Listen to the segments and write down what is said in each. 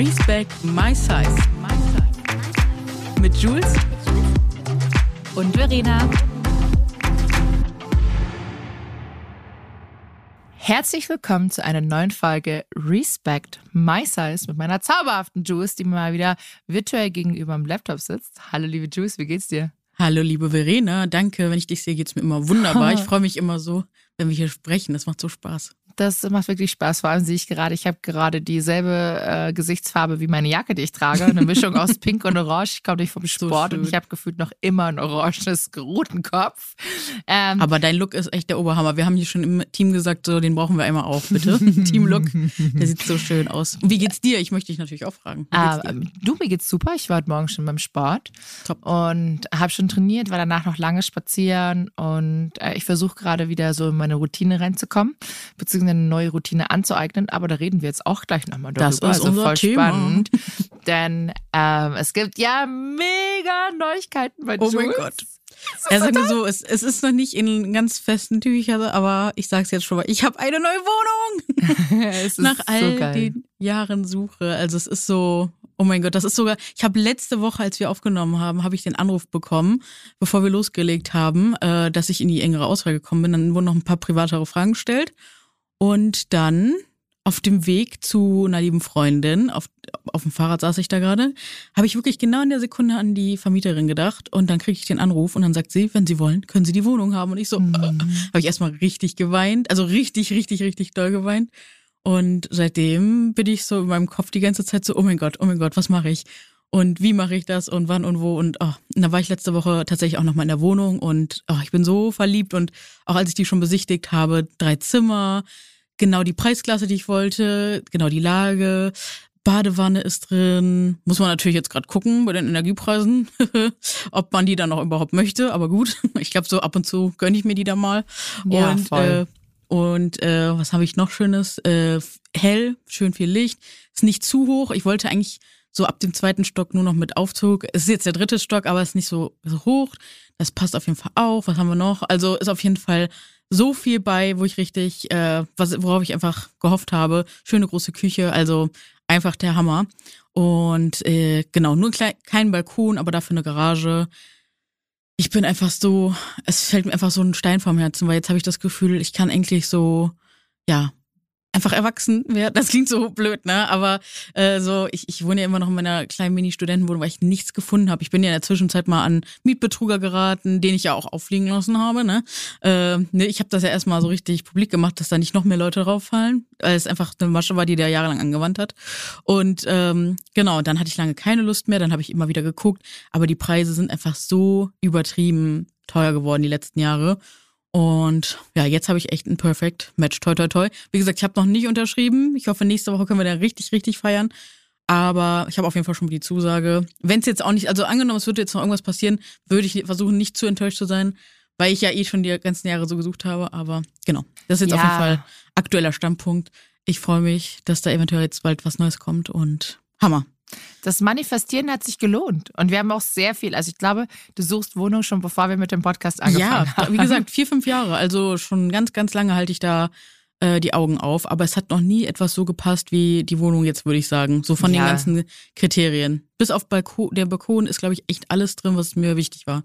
Respect My Size. Mit Jules und Verena. Herzlich willkommen zu einer neuen Folge Respect My Size mit meiner zauberhaften Jules, die mir mal wieder virtuell gegenüber am Laptop sitzt. Hallo liebe Jules, wie geht's dir? Hallo liebe Verena, danke. Wenn ich dich sehe, geht's mir immer wunderbar. Ich freue mich immer so, wenn wir hier sprechen. Das macht so Spaß. Das macht wirklich Spaß. Vor allem sehe ich gerade, ich habe gerade dieselbe äh, Gesichtsfarbe wie meine Jacke, die ich trage. Eine Mischung aus Pink und Orange. Ich komme nicht vom Sport so und ich habe gefühlt noch immer einen oranges Rotenkopf. Ähm, Aber dein Look ist echt der Oberhammer. Wir haben hier schon im Team gesagt, so den brauchen wir einmal auch, bitte. Team-Look. Der sieht so schön aus. Und wie geht's dir? Ich möchte dich natürlich auch fragen. Äh, du, mir geht's super. Ich war heute Morgen schon beim Sport Top. und habe schon trainiert, war danach noch lange spazieren und äh, ich versuche gerade wieder so in meine Routine reinzukommen, beziehungsweise eine neue Routine anzueignen. Aber da reden wir jetzt auch gleich nochmal darüber. Das ist also unser voll Thema. spannend. Denn ähm, es gibt ja mega Neuigkeiten bei Jules. Oh mein Gott. Er sagt so, es, es ist noch nicht in ganz festen Tüchern, aber ich sag's jetzt schon mal, ich habe eine neue Wohnung. Nach all so den Jahren Suche. Also es ist so, oh mein Gott, das ist sogar, ich habe letzte Woche, als wir aufgenommen haben, habe ich den Anruf bekommen, bevor wir losgelegt haben, äh, dass ich in die engere Auswahl gekommen bin. Dann wurden noch ein paar privatere Fragen gestellt. Und dann auf dem Weg zu einer lieben Freundin, auf, auf dem Fahrrad saß ich da gerade, habe ich wirklich genau in der Sekunde an die Vermieterin gedacht und dann kriege ich den Anruf und dann sagt sie, wenn Sie wollen, können Sie die Wohnung haben. Und ich so, mhm. äh, habe ich erstmal richtig geweint, also richtig, richtig, richtig doll geweint. Und seitdem bin ich so in meinem Kopf die ganze Zeit so, oh mein Gott, oh mein Gott, was mache ich? Und wie mache ich das und wann und wo? Und, oh, und da war ich letzte Woche tatsächlich auch nochmal in der Wohnung und oh, ich bin so verliebt und auch als ich die schon besichtigt habe, drei Zimmer, genau die Preisklasse, die ich wollte, genau die Lage. Badewanne ist drin. Muss man natürlich jetzt gerade gucken bei den Energiepreisen, ob man die dann auch überhaupt möchte. Aber gut, ich glaube, so ab und zu gönne ich mir die da mal. Ja, und voll. Äh, und äh, was habe ich noch Schönes? Äh, hell, schön viel Licht. Ist nicht zu hoch. Ich wollte eigentlich so ab dem zweiten Stock nur noch mit Aufzug. Es ist jetzt der dritte Stock, aber es ist nicht so, so hoch. Das passt auf jeden Fall auch. Was haben wir noch? Also ist auf jeden Fall so viel bei, wo ich richtig, äh, was, worauf ich einfach gehofft habe. Schöne große Küche, also einfach der Hammer. Und äh, genau, nur klein, kein Balkon, aber dafür eine Garage. Ich bin einfach so, es fällt mir einfach so ein Stein vom Herzen, weil jetzt habe ich das Gefühl, ich kann endlich so, ja, einfach erwachsen werden. Das klingt so blöd, ne? Aber äh, so, ich, ich wohne ja immer noch in meiner kleinen Mini-Studentenwohnung, weil ich nichts gefunden habe. Ich bin ja in der Zwischenzeit mal an Mietbetruger geraten, den ich ja auch auffliegen lassen habe, ne? Äh, ne ich habe das ja erstmal so richtig publik gemacht, dass da nicht noch mehr Leute drauf fallen, weil es einfach eine Masche war, die der jahrelang angewandt hat. Und ähm, genau, dann hatte ich lange keine Lust mehr, dann habe ich immer wieder geguckt, aber die Preise sind einfach so übertrieben teuer geworden die letzten Jahre. Und ja, jetzt habe ich echt ein Perfect Match. Toi, toi, toi. Wie gesagt, ich habe noch nicht unterschrieben. Ich hoffe, nächste Woche können wir da richtig, richtig feiern. Aber ich habe auf jeden Fall schon die Zusage. Wenn es jetzt auch nicht, also angenommen, es würde jetzt noch irgendwas passieren, würde ich versuchen, nicht zu enttäuscht zu sein, weil ich ja eh schon die ganzen Jahre so gesucht habe. Aber genau, das ist jetzt Ja. auf jeden Fall aktueller Standpunkt. Ich freue mich, dass da eventuell jetzt bald was Neues kommt und Hammer. Das Manifestieren hat sich gelohnt. Und wir haben auch sehr viel. Also ich glaube, du suchst Wohnung schon, bevor wir mit dem Podcast angefangen ja, haben. wie gesagt, vier, fünf Jahre. Also schon ganz, ganz lange halte ich da äh, die Augen auf. Aber es hat noch nie etwas so gepasst wie die Wohnung jetzt, würde ich sagen. So von Ja. den ganzen Kriterien. Bis auf Balkon, der Balkon ist, glaube ich, echt alles drin, was mir wichtig war.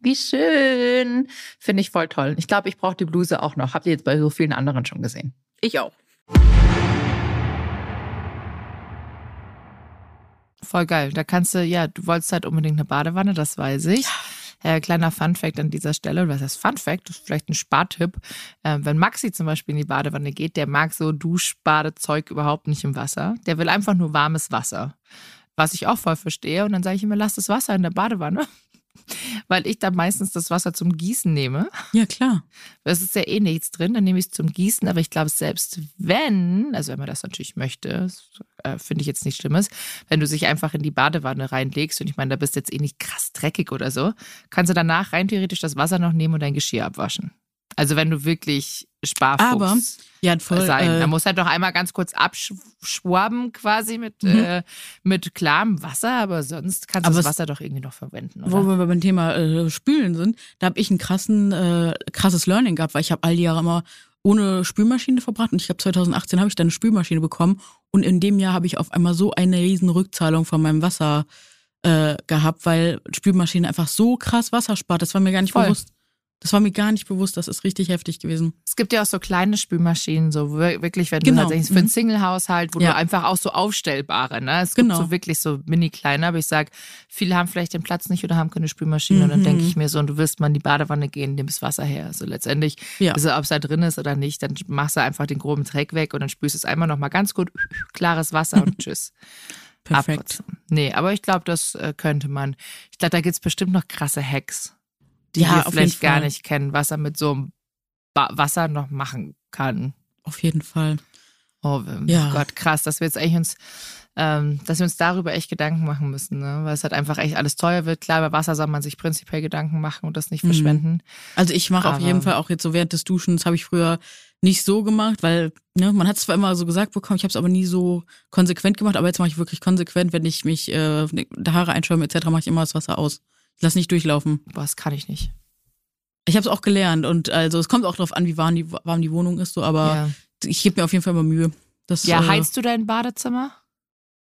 Wie schön. Finde ich voll toll. Ich glaube, ich brauche die Bluse auch noch. Habt ihr jetzt bei so vielen anderen schon gesehen? Ich auch. Voll geil. Da kannst du, ja, du wolltest halt unbedingt eine Badewanne, das weiß ich. Äh, kleiner Fun-Fact an dieser Stelle, was heißt Fun-Fact? Das ist vielleicht ein Spartipp. Äh, wenn Maxi zum Beispiel in die Badewanne geht, der mag so Duschbadezeug überhaupt nicht im Wasser. Der will einfach nur warmes Wasser. Was ich auch voll verstehe. Und dann sage ich immer, lass das Wasser in der Badewanne weil ich dann meistens das Wasser zum Gießen nehme. Ja, klar. Es ist ja eh nichts drin, dann nehme ich es zum Gießen. Aber ich glaube, selbst wenn, also wenn man das natürlich möchte, äh, finde ich jetzt nichts Schlimmes, wenn du dich einfach in die Badewanne reinlegst und ich meine, da bist du jetzt eh nicht krass dreckig oder so, kannst du danach rein theoretisch das Wasser noch nehmen und dein Geschirr abwaschen. Also wenn du wirklich Sparfuchs Aber, ja, voll, sein. Äh, da muss halt noch einmal ganz kurz abschwaben quasi mit, mhm. äh, mit klarem Wasser, aber sonst kannst du das Wasser doch irgendwie noch verwenden. Oder? Wo wir beim Thema äh, Spülen sind, da habe ich ein krassen, äh, krasses Learning gehabt, weil ich habe all die Jahre immer ohne Spülmaschine verbracht und ich glaube 2018 habe ich dann eine Spülmaschine bekommen und in dem Jahr habe ich auf einmal so eine riesen Rückzahlung von meinem Wasser äh, gehabt, weil Spülmaschine einfach so krass Wasser spart. Das war mir gar nicht Voll. bewusst. Das war mir gar nicht bewusst, das ist richtig heftig gewesen. Es gibt ja auch so kleine Spülmaschinen, so wirklich, wenn genau. du halt für einen mhm. Single-Haushalt, wo ja. du einfach auch so aufstellbare, ne? Es genau. gibt so wirklich so mini kleine, aber ich sag, viele haben vielleicht den Platz nicht oder haben keine Spülmaschine mhm. und dann denke mhm. ich mir so, und du willst mal in die Badewanne gehen, nimmst Wasser her. So letztendlich, ja. also, ob es da drin ist oder nicht, dann machst du einfach den groben Dreck weg und dann spülst du es einmal nochmal ganz gut, klares Wasser und tschüss. Perfekt. Ab. Nee, aber ich glaube, das äh, könnte man. Ich glaube, da gibt es bestimmt noch krasse Hacks die ja, wir vielleicht gar nicht kennen, was er mit so einem ba Wasser noch machen kann. Auf jeden Fall. Oh, ja. Gott, krass, dass wir jetzt eigentlich uns, ähm, dass wir uns darüber echt Gedanken machen müssen, ne? weil es halt einfach echt alles teuer wird. Klar, bei Wasser soll man sich prinzipiell Gedanken machen und das nicht mhm. verschwenden. Also ich mache auf jeden Fall auch jetzt so während des Duschens, habe ich früher nicht so gemacht, weil ne, man hat es zwar immer so gesagt bekommen, ich habe es aber nie so konsequent gemacht, aber jetzt mache ich wirklich konsequent, wenn ich mich äh, die Haare einschäume etc., mache ich immer das Wasser aus. Lass nicht durchlaufen. Das kann ich nicht. Ich habe es auch gelernt und also es kommt auch darauf an, wie warm die, warm die Wohnung ist, so, aber ja. ich gebe mir auf jeden Fall immer Mühe. Das, ja, äh, heizt du dein Badezimmer?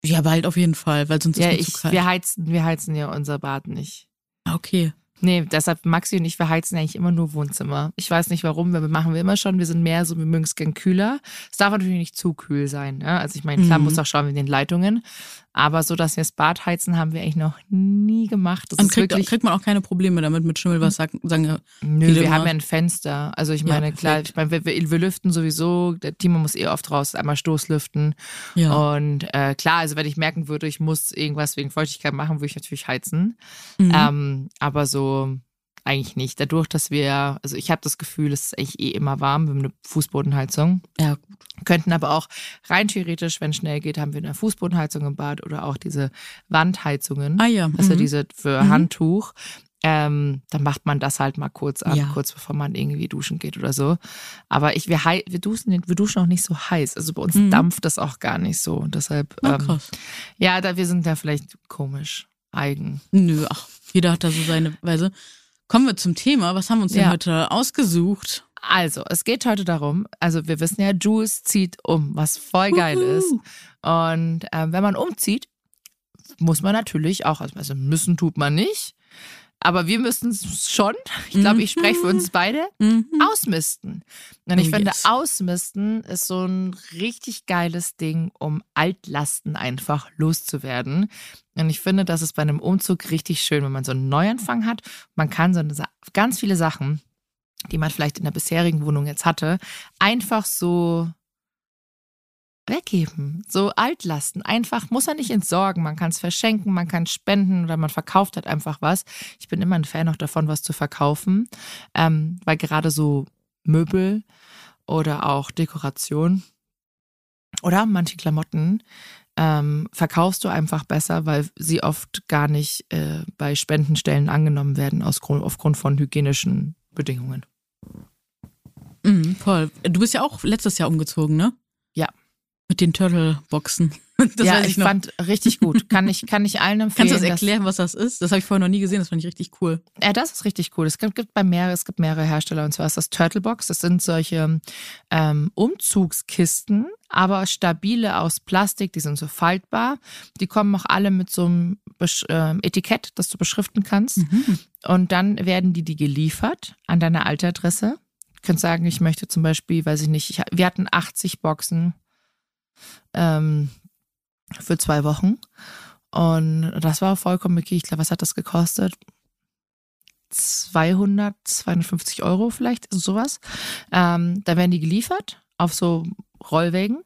Ja, bald auf jeden Fall, weil sonst ja, ist es ich, zu kalt. Wir heizen, wir heizen ja unser Bad nicht. Ah, okay. Nee, deshalb Maxi und ich, wir heizen eigentlich immer nur Wohnzimmer. Ich weiß nicht warum, wir machen wir immer schon. Wir sind mehr so, wir mögen es gern kühler. Es darf natürlich nicht zu kühl sein. Ne? Also ich meine, klar mhm. muss auch schauen mit den Leitungen. Aber so, dass wir das Bad heizen, haben wir eigentlich noch nie gemacht. Das und kriegt, wirklich, kriegt man auch keine Probleme damit mit Schimmelwasser, sagen, sagen Nö, wir immer. haben ja ein Fenster. Also ich meine, ja, klar, ich meine, wir, wir, lüften sowieso. Der Timo muss eh oft raus, einmal Stoßlüften. Ja. Und äh, klar, also wenn ich merken würde, ich muss irgendwas wegen Feuchtigkeit machen, würde ich natürlich heizen. Mhm. Ähm, aber so eigentlich nicht. Dadurch, dass wir, also ich habe das Gefühl, es ist eigentlich eh immer warm. Wir haben eine Fußbodenheizung. Ja, gut. Könnten aber auch rein theoretisch, wenn es schnell geht, haben wir eine Fußbodenheizung im Bad oder auch diese Wandheizungen. Ah ja. Also mhm. diese für mhm. Handtuch. Ähm, dann macht man das halt mal kurz an, ja. kurz bevor man irgendwie duschen geht oder so. Aber ich, wir, wir, duschen, wir duschen auch nicht so heiß. Also bei uns mhm. dampft das auch gar nicht so. Und deshalb, oh, ähm, ja, da, wir sind da vielleicht komisch, eigen. Nö, ach, jeder hat da so seine Weise. Kommen wir zum Thema. Was haben wir uns denn heute ausgesucht? Also, es geht heute darum, also wir wissen ja, Jules zieht um, was voll geil Uhu. ist. Und äh, wenn man umzieht, muss man natürlich auch, also müssen tut man nicht, aber wir müssen es schon, ich glaube, ich spreche für uns beide, mhm. ausmisten. Und ich oh, finde, yes. ausmisten ist so ein richtig geiles Ding, um Altlasten einfach loszuwerden. Und ich finde, das ist bei einem Umzug richtig schön, wenn man so einen Neuanfang hat. Man kann so eine, ganz viele Sachen, die man vielleicht in der bisherigen Wohnung jetzt hatte, einfach so weggeben, so Altlasten. Einfach, muss er nicht entsorgen. Man kann es verschenken, man kann spenden oder man verkauft halt einfach was. Ich bin immer ein Fan auch davon, was zu verkaufen, ähm, weil gerade so Möbel oder auch Dekoration oder manche Klamotten ähm, verkaufst du einfach besser, weil sie oft gar nicht äh, bei Spendenstellen angenommen werden aus, aufgrund von hygienischen Bedingungen. Mhm, voll. Du bist ja auch letztes Jahr umgezogen, ne? Mit den Turtle-Boxen. Das ja, ich, noch. fand richtig gut. Kann ich, kann ich allen empfehlen. Kannst du das erklären, was das ist? Das habe ich vorher noch nie gesehen, das fand ich richtig cool. Ja, das ist richtig cool. Es gibt, gibt bei mehrere, es gibt mehrere Hersteller und zwar ist das Turtlebox. Das sind solche ähm, Umzugskisten, aber stabile aus Plastik. Die sind so faltbar. Die kommen auch alle mit so einem Besch ähm, Etikett, das du beschriften kannst. Mhm. Und dann werden die die geliefert an deine alte Adresse. Du kannst sagen, ich möchte zum Beispiel, weiß ich nicht, ich, wir hatten 80 Boxen ähm, für zwei Wochen. Und das war vollkommen okay. Ich glaube, was hat das gekostet? 200, 250 Euro vielleicht, sowas. Ähm, da werden die geliefert auf so Rollwägen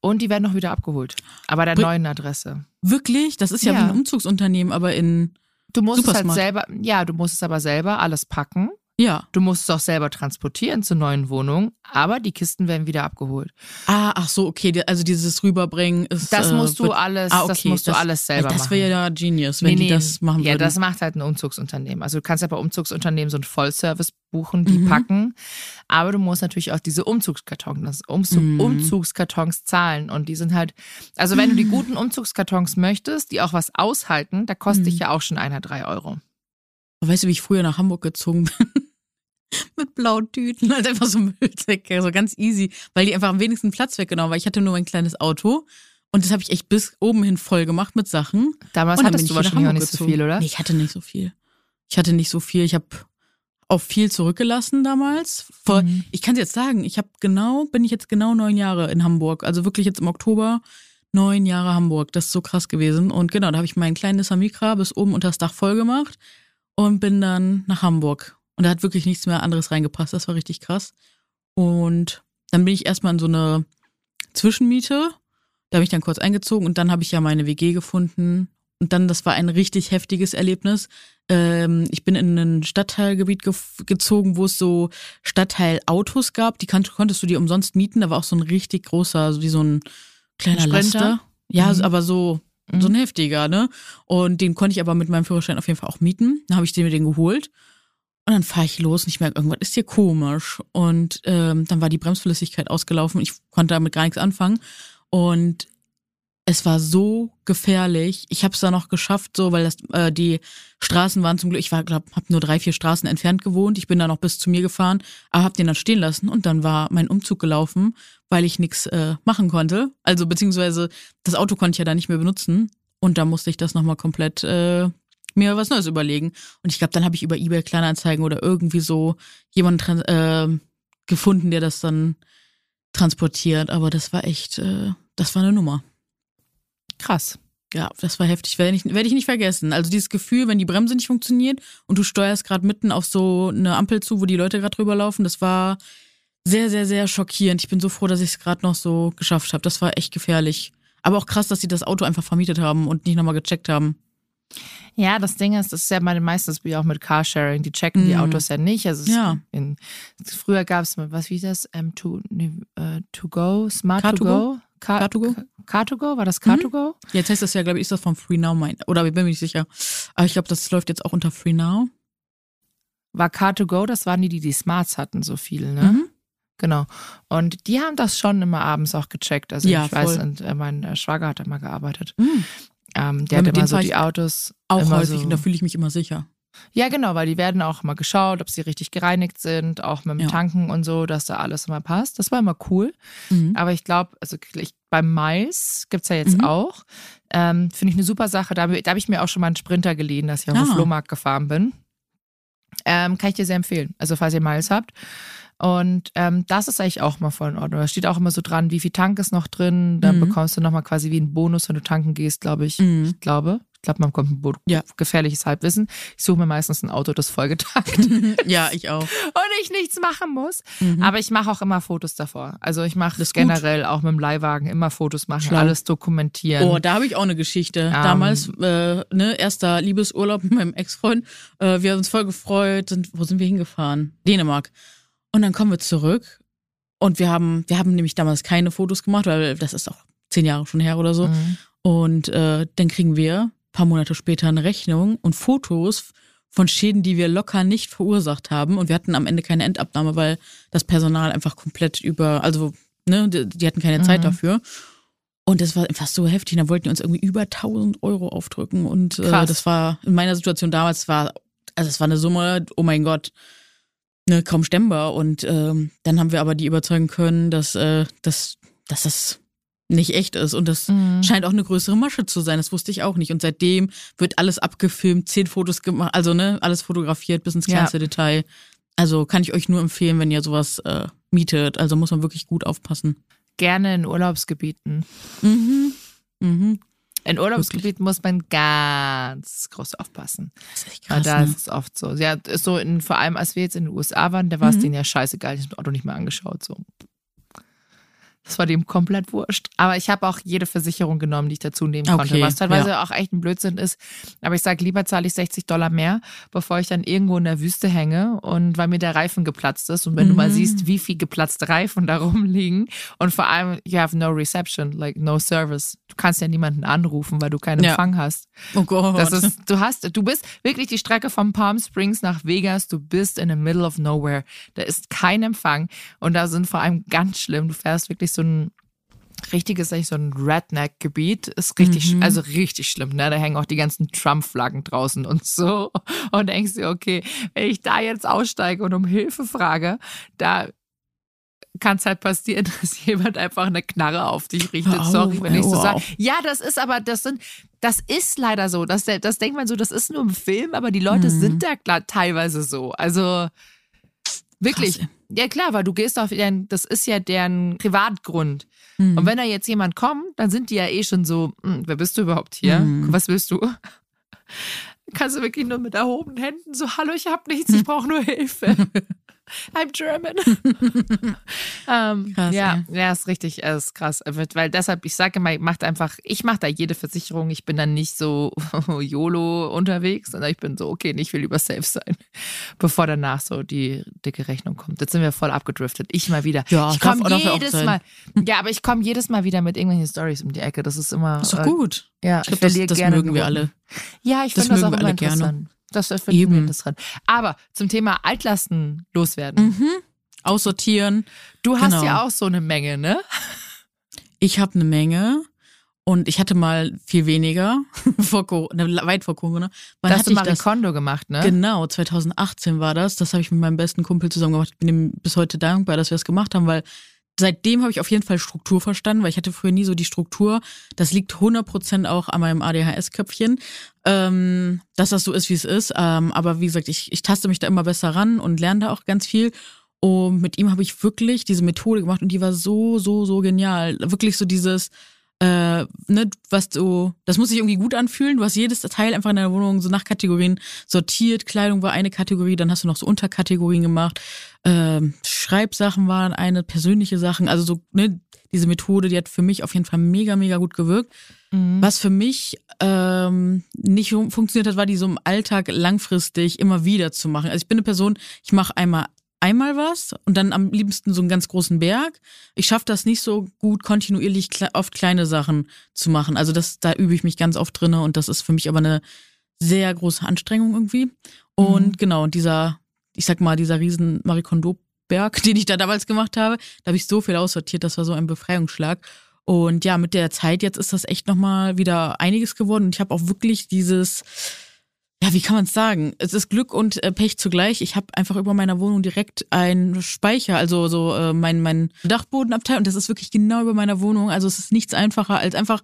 und die werden noch wieder abgeholt. Aber der Bri- neuen Adresse. Wirklich? Das ist ja, Ja. wie ein Umzugsunternehmen, aber in. Du musst es halt Supersmart. selber, ja, du musst es aber selber alles packen. Ja. Du musst es auch selber transportieren zur neuen Wohnung, aber die Kisten werden wieder abgeholt. Ah, ach so, okay. Also dieses Rüberbringen ist. Das äh, musst du wird- alles, Ah, das okay, musst du das- alles selber ja, das machen. wäre ja genius, wenn die das machen Ja, würden. das macht halt ein Umzugsunternehmen. Also du kannst ja bei Umzugsunternehmen so einen Vollservice buchen, die Mhm. packen, aber du musst natürlich auch diese Umzugskartons, das Umzug, Mhm. Umzugskartons zahlen und die sind halt, also wenn du die guten Umzugskartons möchtest, die auch was aushalten, da kostet Mhm. dich ja auch schon einer drei Euro. Weißt du, wie ich früher nach Hamburg gezogen bin? Mit blauen Tüten, halt einfach so Müllsäcke, so ganz easy, weil die einfach am wenigsten Platz weggenommen, weil ich hatte nur mein kleines Auto und das habe ich echt bis oben hin voll gemacht mit Sachen. Damals und hattest ich du wahrscheinlich auch nicht so gezogen. viel, oder? Nee, ich hatte nicht so viel. Ich hatte nicht so viel. Ich habe auch viel zurückgelassen damals. Vor, Mhm. Ich kann es jetzt sagen, ich habe genau, bin ich jetzt genau neun Jahre in Hamburg. Also wirklich jetzt im Oktober neun Jahre Hamburg. Das ist so krass gewesen. Und genau, da habe ich mein kleines Amikra bis oben unter das Dach voll gemacht und bin dann nach Hamburg. Und da hat wirklich nichts mehr anderes reingepasst. Das war richtig krass. Und dann bin ich erstmal in so eine Zwischenmiete. Da bin ich dann kurz eingezogen und dann habe ich ja meine WG gefunden. Und dann, das war ein richtig heftiges Erlebnis. Ähm, ich bin in ein Stadtteilgebiet gef- gezogen, wo es so Stadtteilautos gab. Die konntest du dir umsonst mieten. Da war auch so ein richtig großer, so wie so ein kleiner Ein Sprinter? Laster. Ja, Mhm. aber so, Mhm. so ein heftiger, ne? Und den konnte ich aber mit meinem Führerschein auf jeden Fall auch mieten. Dann habe ich den mir den geholt. Und dann fahre ich los und ich merke, irgendwas ist hier komisch. Und ähm, dann war die Bremsflüssigkeit ausgelaufen. Ich konnte damit gar nichts anfangen. Und es war so gefährlich. Ich habe es da noch geschafft, so weil das äh, die Straßen waren zum Glück. Ich war, glaube, habe nur drei, vier Straßen entfernt gewohnt. Ich bin da noch bis zu mir gefahren, aber habe den dann stehen lassen und dann war mein Umzug gelaufen, weil ich nichts äh, machen konnte. Also beziehungsweise das Auto konnte ich ja da nicht mehr benutzen und da musste ich das nochmal komplett äh, mir was Neues überlegen. Und ich glaube, dann habe ich über eBay Kleinanzeigen oder irgendwie so jemanden äh, gefunden, der das dann transportiert. Aber das war echt, äh, das war eine Nummer. Krass. Ja, das war heftig. Werde ich, werde ich nicht vergessen. Also dieses Gefühl, wenn die Bremse nicht funktioniert und du steuerst gerade mitten auf so eine Ampel zu, wo die Leute gerade drüber laufen, das war sehr, sehr, sehr schockierend. Ich bin so froh, dass ich es gerade noch so geschafft habe. Das war echt gefährlich. Aber auch krass, dass sie das Auto einfach vermietet haben und nicht nochmal gecheckt haben. Ja, das Ding ist, das ist ja bei den meisten wie auch mit Carsharing, die checken die Mhm. Autos ja nicht. Also Ja. in, früher gab es was wie das M2 nee, äh, to go, Smart Car to to go, Car, to go? Car to go, war das Car Mhm. to go? Jetzt heißt das ja, glaube ich, ist das von Free Now mein. Oder ich bin mir nicht sicher. Aber ich glaube, das läuft jetzt auch unter Free Now. War Car to go, das waren die, die die Smarts hatten, so viel, ne? Mhm. Genau. Und die haben das schon immer abends auch gecheckt. Also Ja, ich weiß, voll. und äh, mein äh, Schwager hat da mal gearbeitet. Mhm. Ähm, Ja, der mit hat immer so die Autos Auch immer häufig so, und da fühle ich mich immer sicher. Ja, genau, weil die werden auch mal geschaut, ob sie richtig gereinigt sind, auch mit dem Ja. Tanken und so, dass da alles immer passt. Das war immer cool. Mhm. Aber ich glaube, also ich, beim Mais gibt's ja jetzt Mhm. auch. Ähm, Finde ich eine super Sache. Da, da habe ich mir auch schon mal einen Sprinter geliehen, dass ich auf den Ah. Flohmarkt gefahren bin. Ähm, kann ich dir sehr empfehlen. Also falls ihr Mais habt. Und ähm, das ist eigentlich auch mal voll in Ordnung. Da steht auch immer so dran, wie viel Tank ist noch drin. Dann Mhm. bekommst du nochmal quasi wie einen Bonus, wenn du tanken gehst, glaube ich. Mhm. Ich glaube. Ich glaube, man bekommt ein Bo Ja. gefährliches Halbwissen. Ich suche mir meistens ein Auto, das voll getankt ja, ich auch. und ich nichts machen muss. Mhm. Aber ich mache auch immer Fotos davor. Also ich mache ist gut. generell auch mit dem Leihwagen immer Fotos machen, Schlau. alles dokumentieren. Oh, da habe ich auch eine Geschichte. Ähm. Damals, äh, ne, erster Liebesurlaub mit meinem Ex-Freund. Äh, wir haben uns voll gefreut. Sind, wo sind wir hingefahren? Dänemark. Und dann kommen wir zurück. Und wir haben, wir haben nämlich damals keine Fotos gemacht, weil das ist auch zehn Jahre schon her oder so. Mhm. Und äh, dann kriegen wir ein paar Monate später eine Rechnung und Fotos von Schäden, die wir locker nicht verursacht haben. Und wir hatten am Ende keine Endabnahme, weil das Personal einfach komplett über, also ne, die, die hatten keine Zeit Mhm. dafür. Und das war einfach so heftig. Da wollten die uns irgendwie über 1000 Euro aufdrücken. Und äh, das war in meiner Situation damals war, also es war eine Summe, oh mein Gott, ne, kaum stemmbar. Und ähm, dann haben wir aber die überzeugen können, dass, äh, dass, dass das nicht echt ist. Und das mhm. scheint auch eine größere Masche zu sein. Das wusste ich auch nicht. Und seitdem wird alles abgefilmt, zehn Fotos gemacht, also ne, alles fotografiert bis ins kleinste ja. Detail. Also kann ich euch nur empfehlen, wenn ihr sowas äh, mietet. Also muss man wirklich gut aufpassen. Gerne in Urlaubsgebieten. Mhm. Mhm. In Urlaubsgebieten muss man ganz groß aufpassen. Das ist echt krass. da ne? ist es oft so. Ja, ist so in, vor allem als wir jetzt in den USA waren, da war es mhm. denen ja scheißegal. Ich habe das Auto nicht mehr angeschaut. So. Das war dem komplett wurscht. Aber ich habe auch jede Versicherung genommen, die ich dazu nehmen konnte, okay, was teilweise ja. auch echt ein Blödsinn ist. Aber ich sage, lieber zahle ich 60 Dollar mehr, bevor ich dann irgendwo in der Wüste hänge und weil mir der Reifen geplatzt ist. Und wenn mhm. du mal mhm. siehst, wie viel geplatzte Reifen da rumliegen und vor allem, you have no reception, like no service. Du kannst ja niemanden anrufen, weil du keinen ja. Empfang hast. Oh Gott. Das ist, du hast, du bist wirklich die Strecke von Palm Springs nach Vegas, du bist in the middle of nowhere. Da ist kein Empfang und da sind vor allem ganz schlimm, du fährst wirklich so so ein richtiges, so ein Redneck-Gebiet. Ist richtig, mhm. also richtig schlimm, ne? Da hängen auch die ganzen Trump-Flaggen draußen und so. Und denkst du, okay, wenn ich da jetzt aussteige und um Hilfe frage, da kann es halt passieren, dass jemand einfach eine Knarre auf dich richtet. Oh, Sorry, wenn ich so sage. Ja, das ist aber, das sind, das ist leider so. Das, das denkt man so, das ist nur im Film, aber die Leute mhm. sind da teilweise so. Also wirklich. Krass. Ja, klar, weil du gehst auf deren, das ist ja deren Privatgrund. Mhm. Und wenn da jetzt jemand kommt, dann sind die ja eh schon so, hm, wer bist du überhaupt hier? Mhm. Was willst du? Kannst du wirklich nur mit erhobenen Händen so, hallo, ich hab nichts, ich brauche nur Hilfe. I'm German. ähm, krass, ja, ey. ja, ist richtig, es ist krass. Weil deshalb, ich sage immer, macht einfach, ich mache da jede Versicherung. Ich bin dann nicht so YOLO unterwegs, sondern ich bin so, okay, ich will lieber safe sein, bevor danach so die dicke Rechnung kommt. Jetzt sind wir voll abgedriftet. Ich mal wieder. Ja, ich komme jedes Mal. Ja, aber ich komme jedes Mal wieder mit irgendwelchen Stories um die Ecke. Das ist immer. Ist doch äh, gut. Ja, ich, ich verliere das, das gerne. mögen wir alle. Ja, ich finde das auch immer interessant. Gerne. Das finde ich interessant. Aber zum Thema Altlasten loswerden. Mhm. Aussortieren. Du hast genau. ja auch so eine Menge, ne? Ich habe eine Menge. Und ich hatte mal viel weniger, vor Corona, weit vor Corona. Wann da hast du Marie Kondo gemacht, ne? Genau, 2018 war das. Das habe ich mit meinem besten Kumpel zusammen gemacht. Ich bin ihm bis heute dankbar, dass wir das gemacht haben, weil seitdem habe ich auf jeden Fall Struktur verstanden, weil ich hatte früher nie so die Struktur. Das liegt 100% auch an meinem ADHS-Köpfchen, ähm, dass das so ist, wie es ist. Ähm, aber wie gesagt, ich, ich taste mich da immer besser ran und lerne da auch ganz viel. Und mit ihm habe ich wirklich diese Methode gemacht und die war so, so, so genial. Wirklich so dieses, äh, ne, was du, das muss sich irgendwie gut anfühlen. Du hast jedes Teil einfach in deiner Wohnung so nach Kategorien sortiert. Kleidung war eine Kategorie, dann hast du noch so Unterkategorien gemacht. Ähm, Schreibsachen waren eine, persönliche Sachen. Also so, ne, diese Methode, die hat für mich auf jeden Fall mega, mega gut gewirkt. Mhm. Was für mich ähm, nicht funktioniert hat, war die so im Alltag langfristig immer wieder zu machen. Also ich bin eine Person, ich mache einmal einmal was und dann am liebsten so einen ganz großen Berg. Ich schaffe das nicht so gut, kontinuierlich oft kleine Sachen zu machen. Also das, da übe ich mich ganz oft drinne und das ist für mich aber eine sehr große Anstrengung irgendwie. Und mhm. genau, und dieser, ich sag mal, dieser riesen Marikondo-Berg, den ich da damals gemacht habe, da habe ich so viel aussortiert, das war so ein Befreiungsschlag. Und ja, mit der Zeit jetzt ist das echt nochmal wieder einiges geworden. Und ich habe auch wirklich dieses, ja, wie kann man es sagen? Es ist Glück und äh, Pech zugleich. Ich habe einfach über meiner Wohnung direkt einen Speicher, also so äh, mein, mein Dachbodenabteil und das ist wirklich genau über meiner Wohnung. Also es ist nichts einfacher als einfach,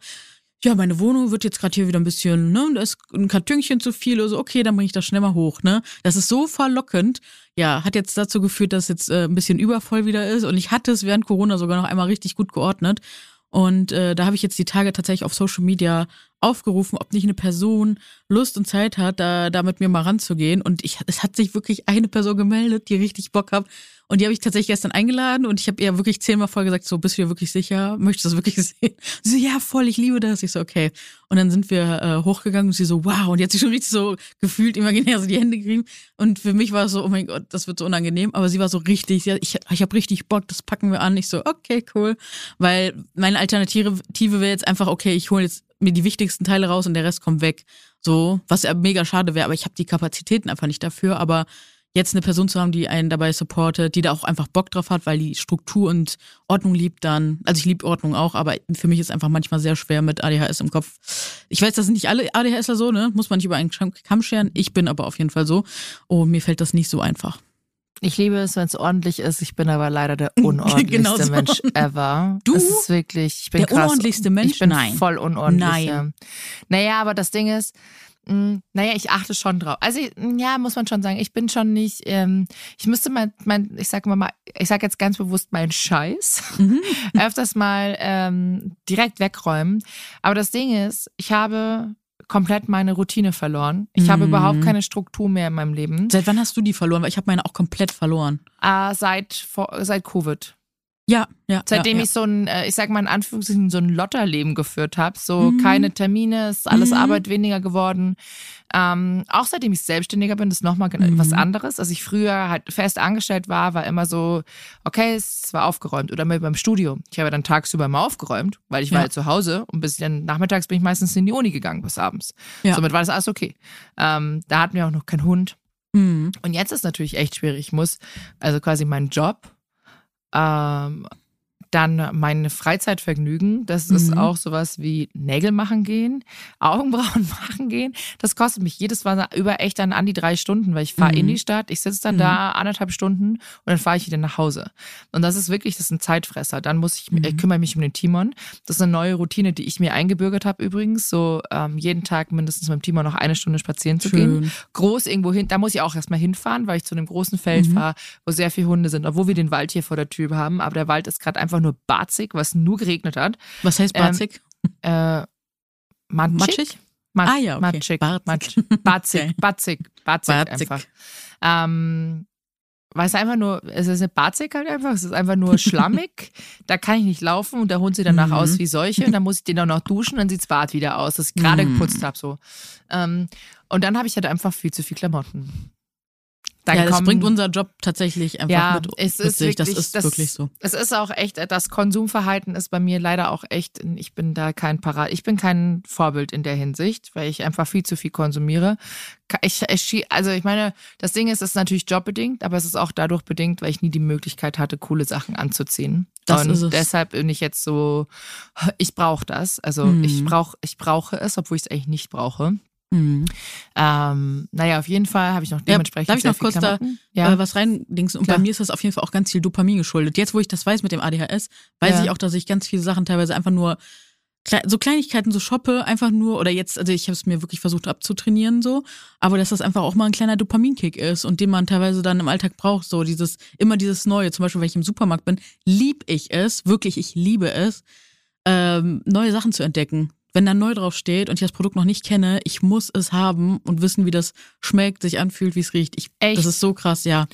ja, meine Wohnung wird jetzt gerade hier wieder ein bisschen, ne, da ist ein Kartönchen zu viel oder so, okay, dann bringe ich das schnell mal hoch, ne? Das ist so verlockend. Ja, hat jetzt dazu geführt, dass jetzt äh, ein bisschen übervoll wieder ist und ich hatte es während Corona sogar noch einmal richtig gut geordnet. Und äh, da habe ich jetzt die Tage tatsächlich auf Social Media aufgerufen, ob nicht eine Person Lust und Zeit hat, da, da mit mir mal ranzugehen. Und ich, es hat sich wirklich eine Person gemeldet, die richtig Bock hat. Und die habe ich tatsächlich gestern eingeladen und ich habe ihr wirklich zehnmal voll gesagt, so, bist du dir wirklich sicher? Möchtest du das wirklich sehen? Sie so, ja, voll, ich liebe das. Ich so, okay. Und dann sind wir äh, hochgegangen und sie so, wow. Und die hat sich schon richtig so gefühlt, imaginär so die Hände gerieben. Und für mich war es so, oh mein Gott, das wird so unangenehm. Aber sie war so richtig, ja, ich, ich habe richtig Bock, das packen wir an. Ich so, okay, cool. Weil meine Alternative wäre jetzt einfach, okay, ich hole jetzt mir die wichtigsten Teile raus und der Rest kommt weg. So, was ja mega schade wäre, aber ich habe die Kapazitäten einfach nicht dafür. Aber jetzt eine Person zu haben, die einen dabei supportet, die da auch einfach Bock drauf hat, weil die Struktur und Ordnung liebt dann. Also ich liebe Ordnung auch, aber für mich ist einfach manchmal sehr schwer mit ADHS im Kopf. Ich weiß, das sind nicht alle ADHSler so, ne? Muss man nicht über einen Kamm scheren. Ich bin aber auf jeden Fall so. Oh, mir fällt das nicht so einfach. Ich liebe es, wenn es ordentlich ist. Ich bin aber leider der unordentlichste genau so. Mensch ever. Du? Es ist wirklich, ich bin der krass. unordentlichste Mensch? Ich bin Nein. voll unordentlich. Nein. Ja. Naja, aber das Ding ist, mh, naja, ich achte schon drauf. Also ja, muss man schon sagen, ich bin schon nicht, ähm, ich müsste mein, mein ich sag mal, ich sag jetzt ganz bewusst meinen Scheiß Mhm. öfters mal ähm, direkt wegräumen. Aber das Ding ist, ich habe komplett meine Routine verloren. Ich habe Mhm. überhaupt keine Struktur mehr in meinem Leben. Seit wann hast du die verloren? Weil ich habe meine auch komplett verloren. Äh, seit, vor, seit Covid. Ja, ja. Seitdem ja, ich so ein, äh, ich sag mal in Anführungszeichen, so ein Lotterleben geführt habe, so Mhm. keine Termine, ist alles Mhm. Arbeit weniger geworden. Ähm, auch seitdem ich selbstständiger bin, ist nochmal Mhm. was anderes. Als ich früher halt fest angestellt war, war immer so, okay, es war aufgeräumt. Oder mal beim Studio. Ich habe dann tagsüber mal aufgeräumt, weil ich war Ja. halt zu Hause und bis dann nachmittags bin ich meistens in die Uni gegangen bis abends. Ja. Somit war das alles okay. Ähm, da hatten wir auch noch keinen Hund. Mhm. Und jetzt ist natürlich echt schwierig. Ich muss also quasi meinen Job, ähm, dann meine Freizeitvergnügen, das ist Mhm. auch sowas wie Nägel machen gehen, Augenbrauen machen gehen. Das kostet mich jedes Mal über echt dann an die drei Stunden, weil ich fahre Mhm. in die Stadt, ich sitze dann Mhm. da anderthalb Stunden und dann fahre ich wieder nach Hause. Und das ist wirklich, das ist ein Zeitfresser. Dann muss ich, Mhm. ich kümmere mich um den Timon. Das ist eine neue Routine, die ich mir eingebürgert habe übrigens, so ähm, jeden Tag mindestens mit dem Timon noch eine Stunde spazieren zu gehen Schön. groß irgendwo hin. Da muss ich auch erstmal hinfahren, weil ich zu einem großen Feld Mhm. fahre, wo sehr viele Hunde sind, obwohl wir den Wald hier vor der Tür haben. Aber der Wald ist gerade einfach nur barzig, was nur geregnet hat. Was heißt Ähm, barzig? Äh, matschig? Matschig? Mat Ah ja, okay. Matschig. Matsch, batzig, Okay. batzig, batzig, Barzig. einfach. Ähm, weil es einfach nur, es ist eine Barzig halt einfach, es ist einfach nur schlammig. da kann ich nicht laufen und der Hund sieht danach Mhm. aus wie solche und dann muss ich den auch noch duschen, dann sieht's Bad wieder aus, das ich gerade Mhm. geputzt habe so. Ähm, und dann habe ich halt einfach viel zu viel Klamotten. Dann ja, das kommen- bringt unser Job tatsächlich einfach ja, mit, es ist wirklich, das ist wirklich so. Es ist auch echt, das Konsumverhalten ist bei mir leider auch echt, ich bin da kein Parat, ich bin kein Vorbild in der Hinsicht, weil ich einfach viel zu viel konsumiere. Ich, ich, also ich meine, das Ding ist, es ist natürlich jobbedingt, aber es ist auch dadurch bedingt, weil ich nie die Möglichkeit hatte, coole Sachen anzuziehen. Das Und ist es. deshalb bin ich jetzt so, ich brauche das. Also Mhm. ich brauche, ich brauche es, obwohl ich es eigentlich nicht brauche. Mhm. Ähm, naja, auf jeden Fall habe ich noch Ja, dementsprechend darf ich noch kurz da, Klamotten. ja. äh, was reindingsen. Und Klar. bei mir ist das auf jeden Fall auch ganz viel Dopamin geschuldet. Jetzt, wo ich das weiß mit dem ADHS, weiß Ja. ich auch, dass ich ganz viele Sachen teilweise einfach nur so Kleinigkeiten so shoppe, einfach nur, oder jetzt, also ich habe es mir wirklich versucht abzutrainieren so, aber dass das einfach auch mal ein kleiner Dopaminkick ist und den man teilweise dann im Alltag braucht, so dieses, immer dieses Neue, zum Beispiel, wenn ich im Supermarkt bin, lieb ich es, wirklich, ich liebe es, ähm, neue Sachen zu entdecken. Wenn da neu drauf steht und ich das Produkt noch nicht kenne, ich muss es haben und wissen, wie das schmeckt, sich anfühlt, wie es riecht. Ich, Echt? Das ist so krass, ja.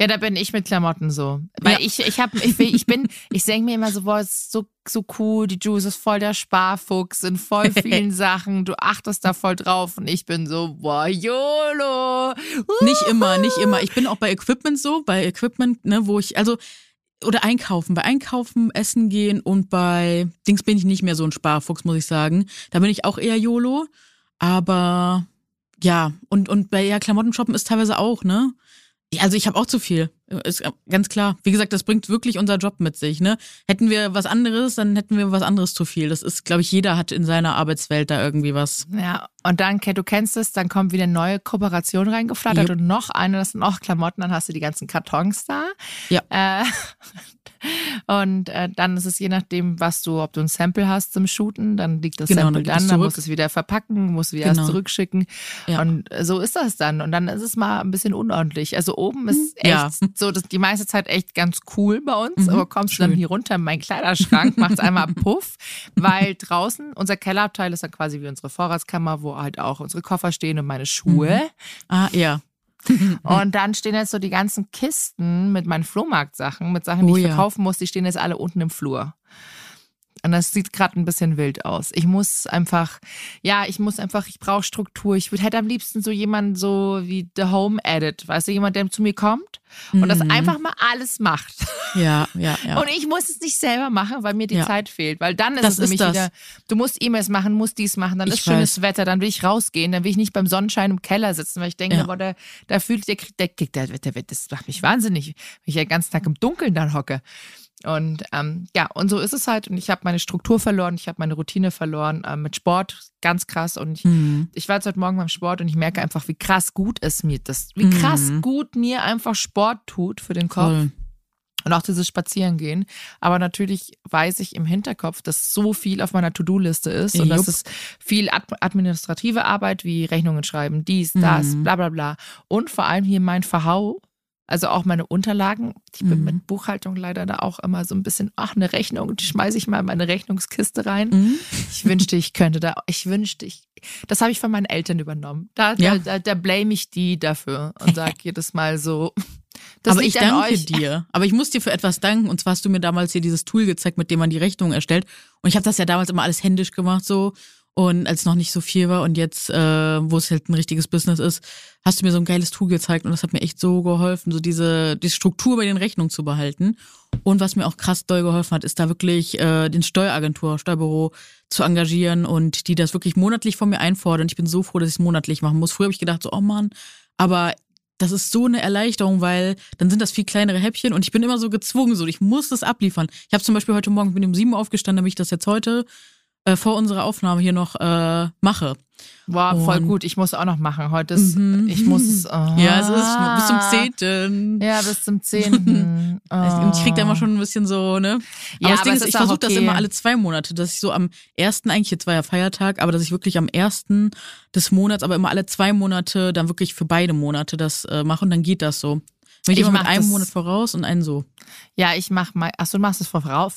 Ja, da bin ich mit Klamotten so. Weil Ja. ich, ich hab, ich, ich bin, ich denke mir immer so, boah, es ist so, so cool, die Juice ist voll der Sparfuchs in voll vielen Sachen, du achtest da voll drauf und ich bin so, boah, YOLO. Uh. Nicht immer, nicht immer. Ich bin auch bei Equipment so, bei Equipment, ne, wo ich, also, oder einkaufen. Bei Einkaufen, Essen gehen und bei Dings bin ich nicht mehr so ein Sparfuchs, muss ich sagen. Da bin ich auch eher YOLO. Aber ja, und, und bei ja, Klamotten shoppen ist teilweise auch, ne? Also ich habe auch zu viel. Ist ganz klar. Wie gesagt, das bringt wirklich unser Job mit sich, ne? Hätten wir was anderes, dann hätten wir was anderes zu viel. Das ist, glaube ich, jeder hat in seiner Arbeitswelt da irgendwie was. Ja, und dann, du kennst es, dann kommt wieder eine neue Kooperation reingeflattert Jupp. und noch eine, das sind auch Klamotten, dann hast du die ganzen Kartons da. Ja. Äh, und äh, dann ist es je nachdem, was du, ob du ein Sample hast zum Shooten, dann liegt das Genau, Sample dann dann, dann musst du es wieder verpacken, musst du wieder Genau. zurückschicken. Ja. Und äh, so ist das dann. Und dann ist es mal ein bisschen unordentlich. Also oben ist echt Ja. so, das, die meiste Zeit echt ganz cool bei uns, Mhm, aber kommst du dann hier runter in meinen Kleiderschrank, macht einmal Puff, weil draußen unser Kellerabteil ist dann quasi wie unsere Vorratskammer, wo halt auch unsere Koffer stehen und meine Schuhe. Ah, ja. Und dann stehen jetzt so die ganzen Kisten mit meinen Flohmarktsachen, mit Sachen, die Oh ich ja. verkaufen muss, die stehen jetzt alle unten im Flur. Und das sieht gerade ein bisschen wild aus. Ich muss einfach, ja, ich muss einfach, ich brauche Struktur. Ich würde hätte am liebsten so jemanden so wie The Home Edit, weißt du, jemand, der zu mir kommt und mhm. das einfach mal alles macht. Ja, ja, ja. Und ich muss es nicht selber machen, weil mir die ja. Zeit fehlt. Weil dann ist das es nämlich ist wieder, du musst E-Mails machen, musst dies machen, dann ich ist schönes weiß. Wetter, dann will ich rausgehen, dann will ich nicht beim Sonnenschein im Keller sitzen, weil ich denke, ja. boah, der, der fühlt, der der, der, der, der, das macht mich wahnsinnig, wenn ich den ganzen Tag im Dunkeln dann hocke. Und ähm, ja, und so ist es halt. Und ich habe meine Struktur verloren, ich habe meine Routine verloren äh, mit Sport, ganz krass. Und ich, mhm. ich war jetzt heute Morgen beim Sport und ich merke einfach, wie krass gut es mir das, wie krass mhm. gut mir einfach Sport tut für den Kopf. Voll. Und auch dieses Spazierengehen. Aber natürlich weiß ich im Hinterkopf, dass so viel auf meiner To-Do-Liste ist und dass es viel administrative Arbeit wie Rechnungen schreiben, dies, das, mhm. bla bla bla. Und vor allem hier mein Verhau also auch meine Unterlagen. Ich bin mhm. mit Buchhaltung leider da auch immer so ein bisschen, ach, eine Rechnung, die schmeiße ich mal in meine Rechnungskiste rein. Mhm. Ich wünschte, ich könnte da, ich wünschte, ich, das habe ich von meinen Eltern übernommen. Da, ja. da, da, da blame ich die dafür und sage jedes Mal so, das aber ich danke euch. dir. Aber ich muss dir für etwas danken. Und zwar hast du mir damals hier dieses Tool gezeigt, mit dem man die Rechnung erstellt. Und ich habe das ja damals immer alles händisch gemacht, so. Und als noch nicht so viel war und jetzt, äh, wo es halt ein richtiges Business ist, hast du mir so ein geiles Tool gezeigt und das hat mir echt so geholfen, so diese die Struktur bei den Rechnungen zu behalten. Und was mir auch krass doll geholfen hat, ist da wirklich äh, den Steueragentur, Steuerbüro zu engagieren und die das wirklich monatlich von mir einfordern. Ich bin so froh, dass ich es monatlich machen muss. Früher habe ich gedacht, so, oh Mann, aber das ist so eine Erleichterung, weil dann sind das viel kleinere Häppchen und ich bin immer so gezwungen, so ich muss das abliefern. Ich habe zum Beispiel heute Morgen, bin um sieben aufgestanden, damit ich das jetzt heute äh, vor unserer Aufnahme hier noch äh, mache. Wow, voll gut. Ich muss auch noch machen. Heute ist, mhm. ich muss. Oh. Ja, es ist bis zum 10. Ja, bis zum 10. oh. Und ich krieg da immer schon ein bisschen so, ne? Aber ja, das Ding ist, ich versuche okay. das immer alle zwei Monate, dass ich so am ersten, eigentlich jetzt war ja Feiertag, aber dass ich wirklich am ersten des Monats, aber immer alle zwei Monate dann wirklich für beide Monate das äh, mache und dann geht das so. Ich, ich immer mit einem Monat voraus und einen so. Ja, ich mach mal. Achso, du machst es voraus?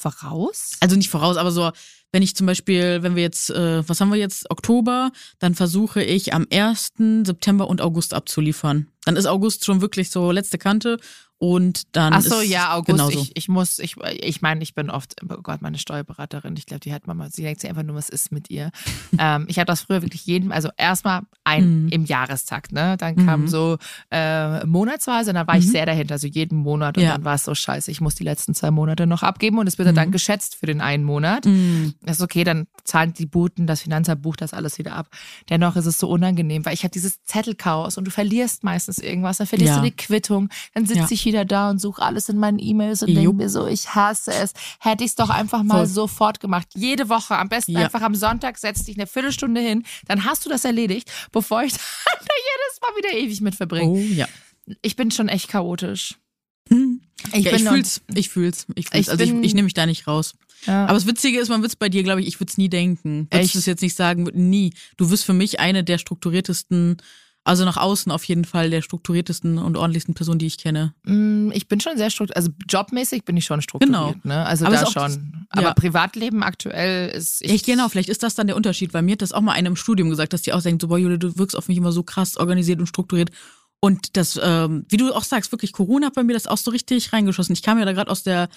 Also nicht voraus, aber so wenn ich zum Beispiel, wenn wir jetzt, äh, was haben wir jetzt, Oktober, dann versuche ich am 1. September und August abzuliefern. Dann ist August schon wirklich so letzte Kante und dann Ach so, ja, August. Genauso. Ich, ich muss, ich, ich meine, ich bin oft, oh Gott, meine Steuerberaterin, ich glaube, die hat mal, sie denkt sich einfach nur, was ist mit ihr. ähm, ich habe das früher wirklich jeden, also erstmal ein mhm. im Jahrestakt, ne? Dann kam mhm. so äh, monatsweise, und dann war mhm. ich sehr dahinter, also jeden Monat. Und ja. dann war es so scheiße, ich muss die letzten zwei Monate noch abgeben und es wird dann mhm. geschätzt für den einen Monat. Mhm. Das ist okay, dann zahlen die Buten, das Finanzamt bucht das alles wieder ab. Dennoch ist es so unangenehm, weil ich habe dieses Zettelchaos und du verlierst meistens irgendwas, dann verlierst ja. du die Quittung, dann sitze ja. ich wieder da und suche alles in meinen E-Mails und denke mir so, ich hasse es. Hätte ich es doch einfach mal Voll. sofort gemacht. Jede Woche, am besten ja. einfach am Sonntag, setz dich eine Viertelstunde hin, dann hast du das erledigt, bevor ich da jedes Mal wieder ewig mit verbringe. Oh ja. Ich bin schon echt chaotisch. Ich, ja, ich fühl's, ich fühl's, ich fühl's. Ich also ich, ich nehme mich da nicht raus. Ja. Aber das Witzige ist, man wird es bei dir, glaube ich, ich würde es nie denken. Würdest du es jetzt nicht sagen, nie. Du wirst für mich eine der strukturiertesten also nach außen auf jeden Fall der strukturiertesten und ordentlichsten Person, die ich kenne. Mm, ich bin schon sehr strukturiert. Also jobmäßig bin ich schon strukturiert. Genau. Ne? Also Aber da schon. Das, Aber Privatleben aktuell ist. Ich Echt genau, vielleicht ist das dann der Unterschied, weil mir hat das auch mal einer im Studium gesagt, dass die auch denkt, so, boah, Julia, du wirkst auf mich immer so krass organisiert und strukturiert. Und das, ähm, wie du auch sagst, wirklich Corona hat bei mir das auch so richtig reingeschossen. Ich kam ja da gerade aus der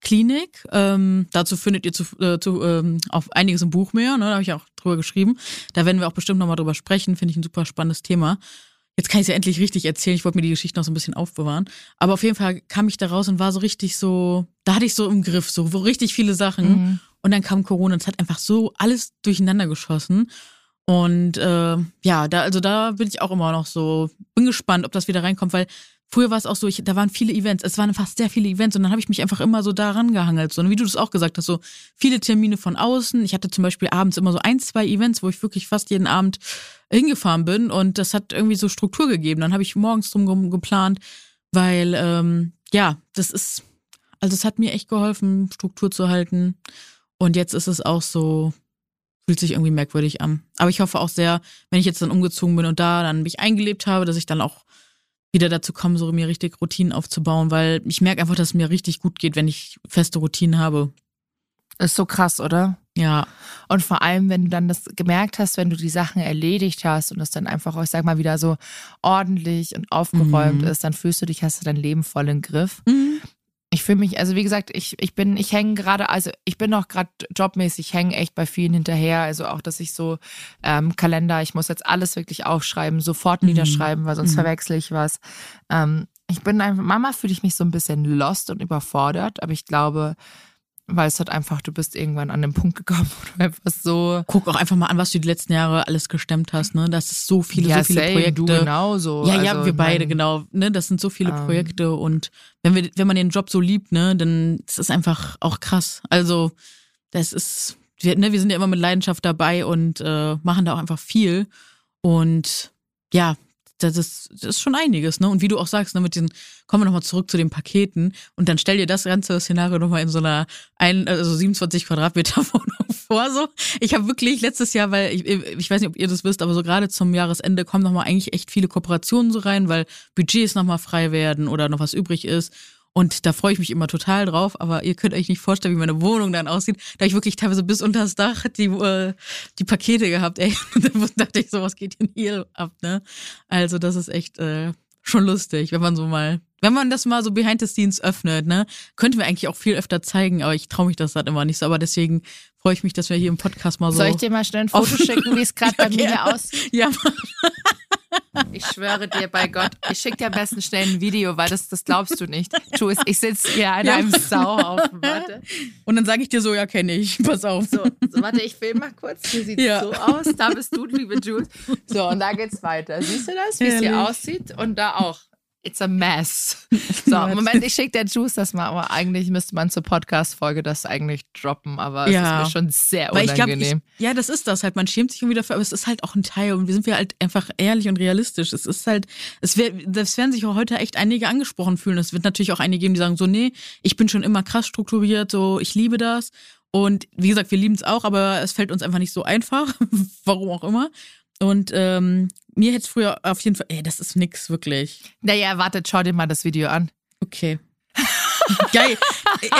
Klinik. Ähm, dazu findet ihr zu, äh, zu, ähm, auf einiges im Buch mehr, ne? da habe ich auch drüber geschrieben. Da werden wir auch bestimmt nochmal drüber sprechen, finde ich ein super spannendes Thema. Jetzt kann ich es ja endlich richtig erzählen. Ich wollte mir die Geschichte noch so ein bisschen aufbewahren. Aber auf jeden Fall kam ich da raus und war so richtig so, da hatte ich so im Griff, so richtig viele Sachen. Mhm. Und dann kam Corona und es hat einfach so alles durcheinander geschossen. Und äh, ja, da, also da bin ich auch immer noch so, bin gespannt, ob das wieder reinkommt, weil Früher war es auch so, ich, da waren viele Events, es waren fast sehr viele Events und dann habe ich mich einfach immer so daran gehangelt. So, und wie du das auch gesagt hast, so viele Termine von außen. Ich hatte zum Beispiel abends immer so ein, zwei Events, wo ich wirklich fast jeden Abend hingefahren bin und das hat irgendwie so Struktur gegeben. Dann habe ich morgens drum geplant, weil ähm, ja, das ist, also es hat mir echt geholfen, Struktur zu halten. Und jetzt ist es auch so, fühlt sich irgendwie merkwürdig an. Aber ich hoffe auch sehr, wenn ich jetzt dann umgezogen bin und da dann mich eingelebt habe, dass ich dann auch wieder dazu kommen, so mir richtig Routinen aufzubauen, weil ich merke einfach, dass es mir richtig gut geht, wenn ich feste Routinen habe. Ist so krass, oder? Ja. Und vor allem, wenn du dann das gemerkt hast, wenn du die Sachen erledigt hast und das dann einfach, ich sag mal, wieder so ordentlich und aufgeräumt mhm. ist, dann fühlst du dich, hast du dein Leben voll im Griff. Mhm. Ich fühle mich, also wie gesagt, ich, ich bin, ich hänge gerade, also ich bin auch gerade jobmäßig, hänge echt bei vielen hinterher. Also auch, dass ich so ähm, Kalender, ich muss jetzt alles wirklich aufschreiben, sofort mhm. niederschreiben, weil sonst mhm. verwechsel ich was. Ähm, ich bin einfach, Mama fühle ich mich so ein bisschen lost und überfordert, aber ich glaube, weil es halt einfach, du bist irgendwann an den Punkt gekommen, wo du einfach so. Guck auch einfach mal an, was du die letzten Jahre alles gestemmt hast, ne? Das ist so viele, ja, so viele same, Projekte. Du genauso. Ja, ja, also, wir beide, mein, genau. Ne? Das sind so viele ähm, Projekte und wenn wir, wenn man den Job so liebt, ne, dann ist es einfach auch krass. Also, das ist, wir, ne, wir sind ja immer mit Leidenschaft dabei und äh, machen da auch einfach viel. Und ja, das ist, das ist schon einiges, ne? Und wie du auch sagst, ne, mit diesen, kommen wir nochmal zurück zu den Paketen und dann stell dir das ganze Szenario nochmal in so einer ein, also 27 Quadratmeter Wohnung vor. So. Ich habe wirklich letztes Jahr, weil ich, ich weiß nicht, ob ihr das wisst, aber so gerade zum Jahresende kommen nochmal eigentlich echt viele Kooperationen so rein, weil Budgets nochmal frei werden oder noch was übrig ist. Und da freue ich mich immer total drauf, aber ihr könnt euch nicht vorstellen, wie meine Wohnung dann aussieht. Da ich wirklich teilweise bis unter das Dach die, äh, die Pakete gehabt, ey. Und dann dachte ich so, was geht denn hier ab, ne? Also, das ist echt äh, schon lustig, wenn man so mal, wenn man das mal so behind the scenes öffnet, ne? Könnten wir eigentlich auch viel öfter zeigen, aber ich traue mich das halt immer nicht so. Aber deswegen freue ich mich, dass wir hier im Podcast mal so. Soll ich dir mal schnell ein Foto schicken, wie es gerade ja, bei mir aussieht? Ja. Ich schwöre dir bei Gott, ich schicke dir am besten schnell ein Video, weil das, das glaubst du nicht. Jules, ich sitze hier in ja. einem Sauhaufen. Warte. Und dann sage ich dir so, ja, kenne ich. Pass auf. So, so, warte, ich filme mal kurz. Hier sieht ja. so aus. Da bist du, liebe Jules. So, und da geht's weiter. Siehst du das, wie es hier aussieht? Und da auch. It's a mess. So, Moment, ich schicke der Juice das mal, aber eigentlich müsste man zur Podcast-Folge das eigentlich droppen, aber es ja. ist mir schon sehr Weil unangenehm. Ich glaub, ich, ja, das ist das halt. Man schämt sich irgendwie dafür, aber es ist halt auch ein Teil und wir sind wir halt einfach ehrlich und realistisch. Es ist halt, es wär, das werden sich auch heute echt einige angesprochen fühlen. Es wird natürlich auch einige geben, die sagen so, nee, ich bin schon immer krass strukturiert, so, ich liebe das. Und wie gesagt, wir lieben es auch, aber es fällt uns einfach nicht so einfach, warum auch immer. Und ähm, mir hätte es früher auf jeden Fall, ey, das ist nix, wirklich. Naja, wartet, schau dir mal das Video an. Okay. Geil.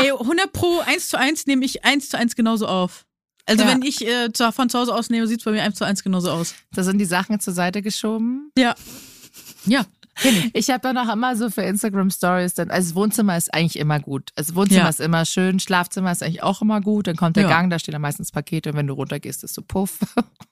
ey, 100 Pro, 1 zu 1 nehme ich 1 zu 1 genauso auf. Also ja. wenn ich äh, von zu Hause aus nehme, sieht es bei mir 1 zu 1 genauso aus. Da sind die Sachen zur Seite geschoben. Ja. Ja. Ich habe dann auch immer so für Instagram Stories dann, also das Wohnzimmer ist eigentlich immer gut. Also Wohnzimmer ja. ist immer schön, Schlafzimmer ist eigentlich auch immer gut. Dann kommt der ja. Gang, da stehen dann meistens Pakete und wenn du runtergehst, ist so puff.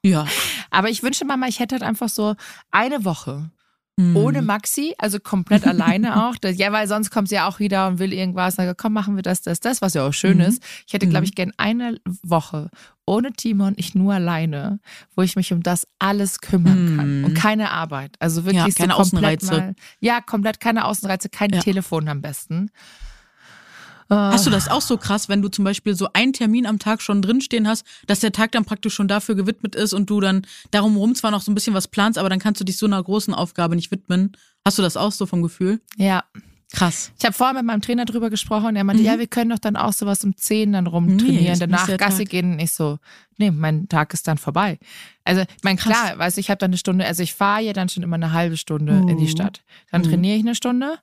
Ja. Aber ich wünsche mal, ich hätte halt einfach so eine Woche, Mhm. Ohne Maxi, also komplett alleine auch. Ja, weil sonst kommt sie ja auch wieder und will irgendwas. Dann komm, machen wir das, das, das, was ja auch schön mhm. ist. Ich hätte, glaube ich, mhm. gern eine Woche ohne Timon, ich nur alleine, wo ich mich um das alles kümmern kann. Und keine Arbeit. Also wirklich ja, keine so komplett Außenreize. Mal, ja, komplett keine Außenreize, kein ja. Telefon am besten. Hast du das auch so krass, wenn du zum Beispiel so einen Termin am Tag schon drinstehen hast, dass der Tag dann praktisch schon dafür gewidmet ist und du dann darum rum zwar noch so ein bisschen was planst, aber dann kannst du dich so einer großen Aufgabe nicht widmen. Hast du das auch so vom Gefühl? Ja, Krass. Ich habe vorher mit meinem Trainer drüber gesprochen und er meinte, mhm. ja, wir können doch dann auch sowas um 10 dann rumtrainieren, nee, danach Gasse Tag. gehen. Und ich so, nee, mein Tag ist dann vorbei. Also, ich meine, klar, weißt du, ich habe dann eine Stunde, also ich fahre ja dann schon immer eine halbe Stunde uh. in die mhm. Stadt. Dann uh. trainiere ich eine Stunde,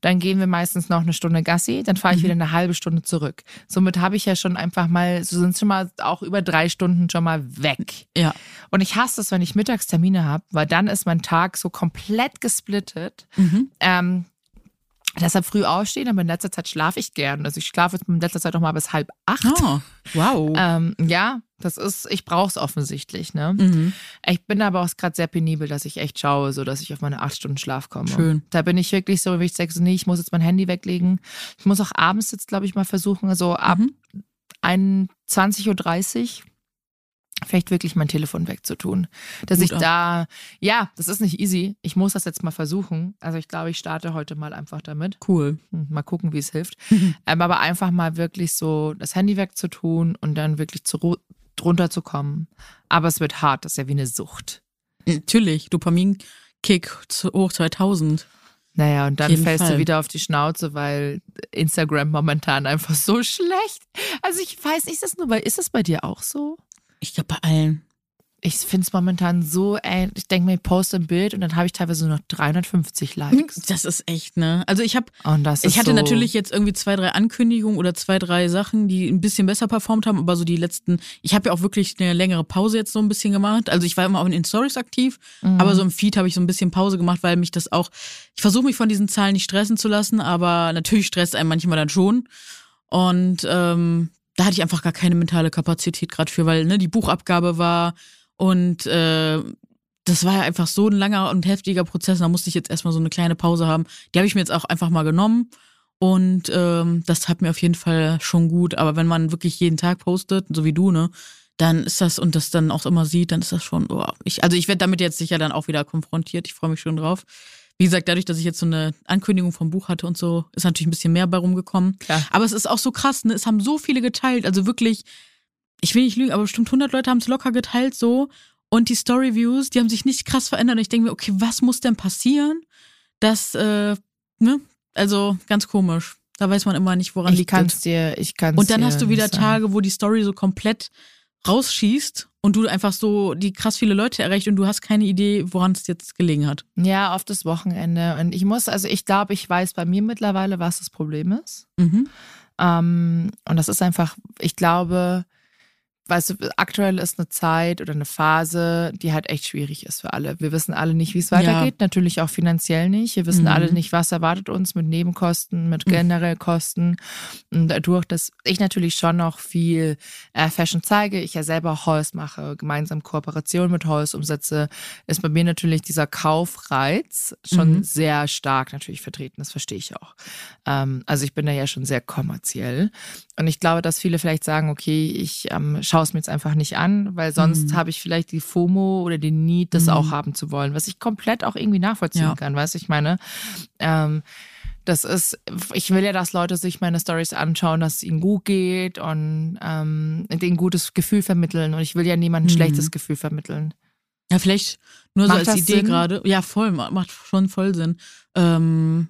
dann gehen wir meistens noch eine Stunde Gassi, dann fahre ich mhm. wieder eine halbe Stunde zurück. Somit habe ich ja schon einfach mal, so sind schon mal auch über drei Stunden schon mal weg. Ja. Und ich hasse es, wenn ich Mittagstermine habe, weil dann ist mein Tag so komplett gesplittet. Mhm. Ähm, Deshalb früh aufstehen, aber in letzter Zeit schlafe ich gern. Also ich schlafe jetzt in letzter Zeit noch mal bis halb acht. Oh, wow. Ähm, ja, das ist, ich brauche es offensichtlich. Ne? Mhm. Ich bin aber auch gerade sehr penibel, dass ich echt schaue, so dass ich auf meine acht Stunden Schlaf komme. Schön. Da bin ich wirklich so, wie ich sage, so, nee, ich muss jetzt mein Handy weglegen. Ich muss auch abends jetzt, glaube ich, mal versuchen, also ab mhm. 21.30 Uhr vielleicht wirklich mein Telefon wegzutun. Dass Gut ich auch. da, ja, das ist nicht easy. Ich muss das jetzt mal versuchen. Also ich glaube, ich starte heute mal einfach damit. Cool. Hm, mal gucken, wie es hilft. ähm, aber einfach mal wirklich so das Handy wegzutun und dann wirklich zu, drunter zu kommen. Aber es wird hart. Das ist ja wie eine Sucht. Natürlich. Dopamin-Kick hoch 2000. Naja, und dann fällst Fall. du wieder auf die Schnauze, weil Instagram momentan einfach so schlecht. Also ich weiß nicht, ist das nur bei, ist das bei dir auch so? Ich glaube bei allen. Ich finde es momentan so, ey, ich denke mir, ich poste ein Bild und dann habe ich teilweise nur noch 350 Likes. Das ist echt, ne? Also ich habe, ist ich hatte so, natürlich jetzt irgendwie zwei, drei Ankündigungen oder zwei, drei Sachen, die ein bisschen besser performt haben, aber so die letzten, ich habe ja auch wirklich eine längere Pause jetzt so ein bisschen gemacht. Also ich war immer auch in den Stories aktiv, Mhm. aber so im Feed habe ich so ein bisschen Pause gemacht, weil mich das auch, ich versuche mich von diesen Zahlen nicht stressen zu lassen, aber natürlich stresst einem manchmal dann schon. Und ähm, da hatte ich einfach gar keine mentale Kapazität gerade für, weil ne, die Buchabgabe war und äh, das war ja einfach so ein langer und heftiger Prozess. Da musste ich jetzt erstmal so eine kleine Pause haben. Die habe ich mir jetzt auch einfach mal genommen. Und ähm, das hat mir auf jeden Fall schon gut. Aber wenn man wirklich jeden Tag postet, so wie du, ne, dann ist das und das dann auch immer sieht, dann ist das schon, oh, ich, also ich werde damit jetzt sicher dann auch wieder konfrontiert. Ich freue mich schon drauf. Wie gesagt, dadurch, dass ich jetzt so eine Ankündigung vom Buch hatte und so, ist natürlich ein bisschen mehr bei rumgekommen. Klar. Aber es ist auch so krass, ne? Es haben so viele geteilt. Also wirklich, ich will nicht lügen, aber bestimmt 100 Leute haben es locker geteilt so. Und die Story-Views, die haben sich nicht krass verändert. Und ich denke mir, okay, was muss denn passieren? dass, äh, ne? Also ganz komisch. Da weiß man immer nicht, woran ich liegt kann es. es dir, ich kann Und dann hast du wieder Tage, wo die Story so komplett rausschießt und du einfach so die krass viele Leute erreicht und du hast keine Idee, woran es jetzt gelegen hat. Ja, auf das Wochenende. Und ich muss, also ich glaube, ich weiß bei mir mittlerweile, was das Problem ist. Mhm. Ähm, und das ist einfach, ich glaube, weißt du, aktuell ist eine Zeit oder eine Phase, die halt echt schwierig ist für alle. Wir wissen alle nicht, wie es weitergeht, natürlich auch finanziell nicht. Wir wissen Mhm. alle nicht, was erwartet uns mit Nebenkosten, mit Mhm. generell Kosten. Und dadurch, dass ich natürlich schon noch viel äh, Fashion zeige, ich ja selber auch Holz mache, gemeinsam Kooperation mit Holz umsetze, ist bei mir natürlich dieser Kaufreiz schon Mhm. sehr stark natürlich vertreten. Das verstehe ich auch. Ähm, also ich bin da ja schon sehr kommerziell. Und ich glaube, dass viele vielleicht sagen, okay, ich ähm, schaue es mir jetzt einfach nicht an, weil sonst Mhm. habe ich vielleicht die FOMO oder den Need, das Mhm. auch haben zu wollen, was ich komplett auch irgendwie nachvollziehen Ja. kann, weißt du, ich meine, ähm, das ist, ich will ja, dass Leute sich meine Stories anschauen, dass es ihnen gut geht und ähm, denen ein gutes Gefühl vermitteln. Und ich will ja niemandem ein Mhm. schlechtes Gefühl vermitteln. Ja, vielleicht nur Macht so als Idee gerade. Ja, voll, ma- macht schon voll Sinn. Ähm,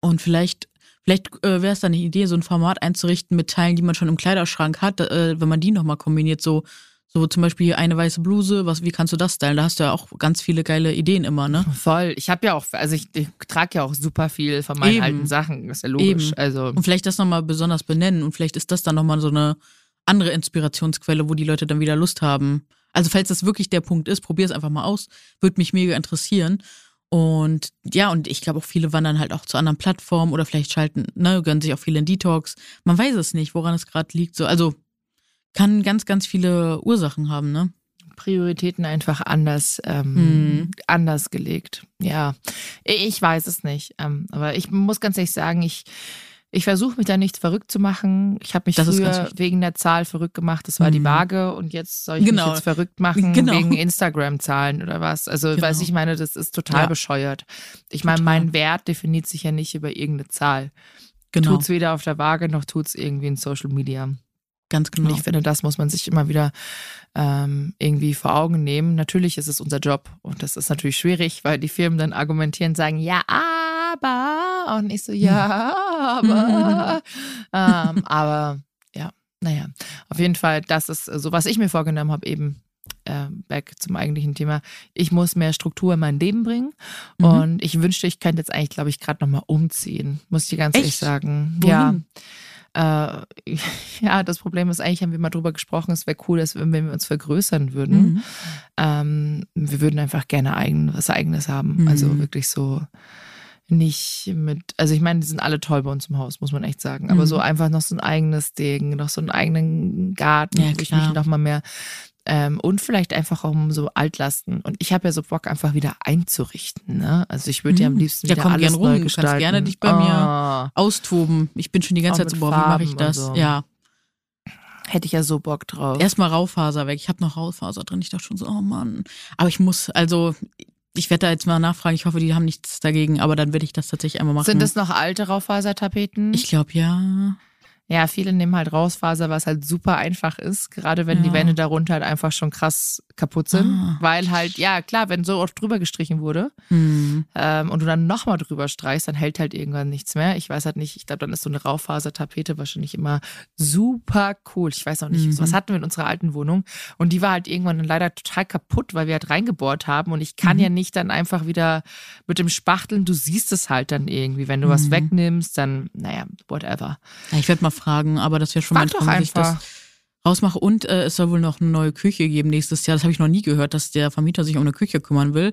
und vielleicht, vielleicht äh, wäre es dann eine Idee, so ein Format einzurichten mit Teilen, die man schon im Kleiderschrank hat, äh, wenn man die nochmal kombiniert, so, so zum Beispiel hier eine weiße Bluse, was, wie kannst du das stylen? Da hast du ja auch ganz viele geile Ideen immer, ne? Voll. Ich habe ja auch, also ich, ich trage ja auch super viel von meinen Eben. alten Sachen. ist ja logisch. Eben. Also Und vielleicht das nochmal besonders benennen und vielleicht ist das dann nochmal so eine andere Inspirationsquelle, wo die Leute dann wieder Lust haben. Also falls das wirklich der Punkt ist, probier es einfach mal aus. Würde mich mega interessieren. Und ja, und ich glaube auch viele wandern halt auch zu anderen Plattformen oder vielleicht schalten, ne, gönnen sich auch viele in Detox. Man weiß es nicht, woran es gerade liegt. So, also kann ganz, ganz viele Ursachen haben, ne? Prioritäten einfach anders, ähm, Hm. anders gelegt. Ja, ich weiß es nicht. Ähm, aber ich muss ganz ehrlich sagen, ich, ich versuche mich da nicht verrückt zu machen. Ich habe mich Das früher wegen der Zahl verrückt gemacht. Das war die Mhm. Waage. Und jetzt soll ich Genau. mich jetzt verrückt machen Genau. wegen Instagram-Zahlen oder was. Also, Genau. weiß ich meine, das ist total Ja. bescheuert. Ich meine, mein Wert definiert sich ja nicht über irgendeine Zahl. Genau. Tut's weder auf der Waage noch tut's irgendwie in Social Media. Ganz genau. Und ich finde, das muss man sich immer wieder ähm, irgendwie vor Augen nehmen. Natürlich ist es unser Job und das ist natürlich schwierig, weil die Firmen dann argumentieren, sagen, ja, aber. Und ich so, ja, aber. ähm, aber ja, naja, auf jeden Fall, das ist so, was ich mir vorgenommen habe, eben. Äh, back zum eigentlichen Thema. Ich muss mehr Struktur in mein Leben bringen. Mhm. Und ich wünschte, ich könnte jetzt eigentlich, glaube ich, gerade nochmal umziehen. Muss ich ganz ehrlich Echt? sagen. Wohin? Ja. Äh, ja, das Problem ist eigentlich, haben wir mal drüber gesprochen, es wäre cool, dass wenn wir uns vergrößern würden, Mhm. ähm, wir würden einfach gerne eigen, was Eigenes haben. Mhm. Also wirklich so nicht mit, also ich meine, die sind alle toll bei uns im Haus, muss man echt sagen. Aber Mhm. so einfach noch so ein eigenes Ding, noch so einen eigenen Garten, Ja, wo ich mich noch mal mehr ähm, und vielleicht einfach auch um so Altlasten. Und ich habe ja so Bock, einfach wieder einzurichten. Ne? Also ich würde ja am Mhm. liebsten Ja, wieder komm alles gern rum. neu Du kannst gestalten. gerne dich bei mir Ah, Austoben. Ich bin schon die ganze Auch Zeit so, boah, wie mache ich das? so. Ja. hätte ich ja so Bock drauf. Erstmal Raufaser weg. Ich habe noch Raufaser drin. Ich dachte schon so, oh Mann. Aber ich muss, also, ich werde da jetzt mal nachfragen. Ich hoffe, die haben nichts dagegen, aber dann werde ich das tatsächlich einmal machen. Sind das noch alte Raufasertapeten? Ich glaube, ja. Ja, viele nehmen halt Rausfaser, was halt super einfach ist, gerade wenn die Ja. Wände darunter halt einfach schon krass kaputt sind, ah. weil halt, ja klar, wenn so oft drüber gestrichen wurde mhm. ähm, und du dann nochmal drüber streichst, dann hält halt irgendwann nichts mehr. Ich weiß halt nicht, ich glaube, dann ist so eine Raufasertapete wahrscheinlich immer super cool. Ich weiß auch nicht, mhm. was hatten wir in unserer alten Wohnung und die war halt irgendwann leider total kaputt, weil wir halt reingebohrt haben und ich kann mhm. ja nicht dann einfach wieder mit dem Spachteln, du siehst es halt dann irgendwie, wenn du was mhm. wegnimmst, dann, naja, whatever. Ja, ich werde mal fragen, aber das wäre schon Frag mal ein Traum, rausmache. Und äh, es soll wohl noch eine neue Küche geben nächstes Jahr. Das habe ich noch nie gehört, dass der Vermieter sich um eine Küche kümmern will.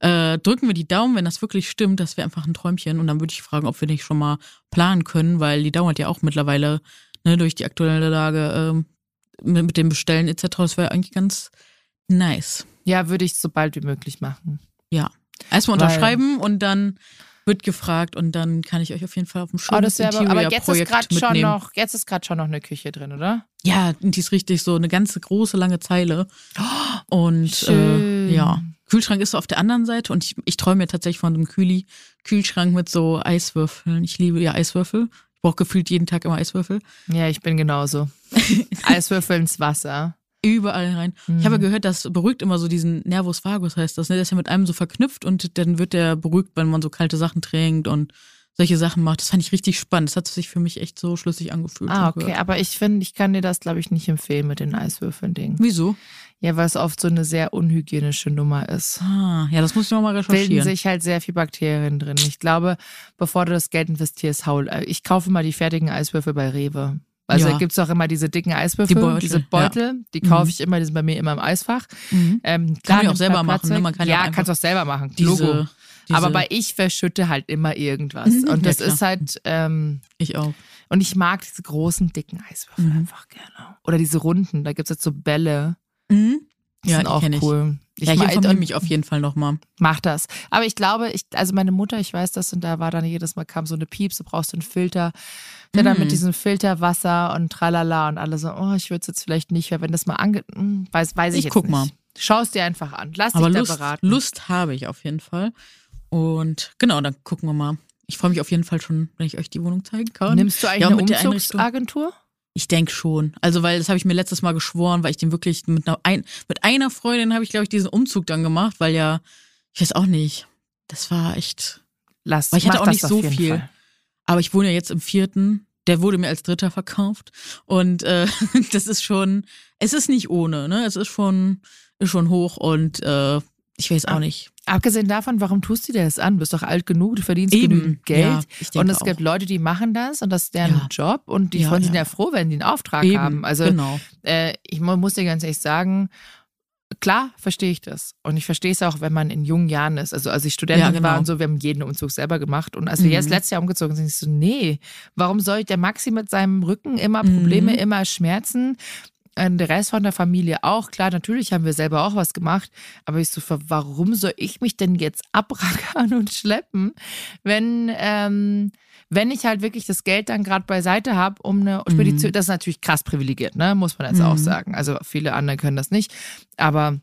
Äh, drücken wir die Daumen, wenn das wirklich stimmt. Das wäre einfach ein Träumchen. Und dann würde ich fragen, ob wir nicht schon mal planen können, weil die dauert ja auch mittlerweile ne, durch die aktuelle Lage äh, mit, mit dem Bestellen etc. Das wäre eigentlich ganz nice. Ja, würde ich so bald wie möglich machen. Ja. Erstmal unterschreiben und dann wird gefragt und dann kann ich euch auf jeden Fall auf dem schönen oh, das aber, aber jetzt ist gerade schon noch jetzt ist gerade schon noch eine Küche drin, oder? Ja, die ist richtig so eine ganze große lange Zeile. Und äh, ja, Kühlschrank ist so auf der anderen Seite und ich, ich träume mir tatsächlich von so einem Kühli Kühlschrank mit so Eiswürfeln. Ich liebe ja Eiswürfel. Ich brauche gefühlt jeden Tag immer Eiswürfel. Ja, ich bin genauso. Eiswürfel ins Wasser. Überall rein. Mhm. Ich habe ja gehört, das beruhigt immer so diesen Nervus vagus, heißt das. Ne? Der ist ja mit einem so verknüpft und dann wird der beruhigt, wenn man so kalte Sachen trinkt und solche Sachen macht. Das fand ich richtig spannend. Das hat sich für mich echt so schlüssig angefühlt. Ah, okay. Aber ich finde, ich kann dir das, glaube ich, nicht empfehlen mit den Eiswürfeln-Ding. Wieso? Ja, weil es oft so eine sehr unhygienische Nummer ist. Ah, ja, das muss ich nochmal recherchieren. Bilden sich halt sehr viel Bakterien drin. Ich glaube, bevor du das Geld investierst, haul. Äh, ich kaufe mal die fertigen Eiswürfel bei Rewe. Also ja. da gibt's auch immer diese dicken Eiswürfel, die Beutel, diese Beutel, ja. die kaufe mhm. ich immer, die sind bei mir immer im Eisfach. Mhm. Ähm, kann ich auch selber machen. Ne? Man kann ja, ja kannst auch selber machen. Diese, Logo. Diese Aber bei ich verschütte halt immer irgendwas. Mhm. Und das ist halt. Ähm, ich auch. Und ich mag diese großen, dicken Eiswürfel mhm. einfach gerne. Oder diese runden, da gibt's jetzt so Bälle. Mhm. Die ja, sind auch cool. Ich ja, hier nehme ich auf jeden Fall nochmal. Mach das. Aber ich glaube, ich, also meine Mutter, ich weiß das, und da war dann jedes Mal kam so eine Pieps, du brauchst einen Filter. Der mm. dann mit mm. diesem Filterwasser und tralala und alle so, oh, ich würde es jetzt vielleicht nicht, weil wenn das mal ange... Hm, weiß, weiß ich, ich jetzt guck nicht. mal. Schau es dir einfach an. Lass Aber dich Lust, da beraten. Lust habe ich auf jeden Fall. Und genau, dann gucken wir mal. Ich freue mich auf jeden Fall schon, wenn ich euch die Wohnung zeigen kann. Nimmst du eigentlich ja, eine Umzugsagentur? Ich denke schon. Also, weil das habe ich mir letztes Mal geschworen, weil ich den wirklich mit einer, ein, mit einer Freundin habe ich, glaube ich, diesen Umzug dann gemacht, weil ja, ich weiß auch nicht. Das war echt. Lass, weil ich hatte auch nicht so viel. Fall. Aber ich wohne ja jetzt im vierten. Der wurde mir als Dritter verkauft. Und äh, das ist schon, es ist nicht ohne, ne? Es ist schon, ist schon hoch und äh, ich weiß auch ah, nicht. Abgesehen davon, warum tust du dir das an? Du bist doch alt genug, du verdienst Eben, genügend Geld. Ja, und es auch. gibt Leute, die machen das und das ist deren ja. Job und die ja, sind ja. froh, wenn die einen Auftrag Eben, haben. Also genau. äh, ich muss dir ganz ehrlich sagen, klar verstehe ich das. Und ich verstehe es auch, wenn man in jungen Jahren ist. Also als ich Studentin ja, genau. war und so, wir haben jeden Umzug selber gemacht. Und als wir jetzt mhm. letztes Jahr umgezogen sind, ich so, nee, warum soll der Maxi mit seinem Rücken immer Probleme, mhm. immer Schmerzen? Der Rest von der Familie auch. Klar, natürlich haben wir selber auch was gemacht, aber ich so, warum soll ich mich denn jetzt abrackern und schleppen, wenn, ähm, wenn ich halt wirklich das Geld dann gerade beiseite habe, um eine Spedition, mhm. das ist natürlich krass privilegiert, ne? muss man jetzt mhm. auch sagen. Also viele andere können das nicht, aber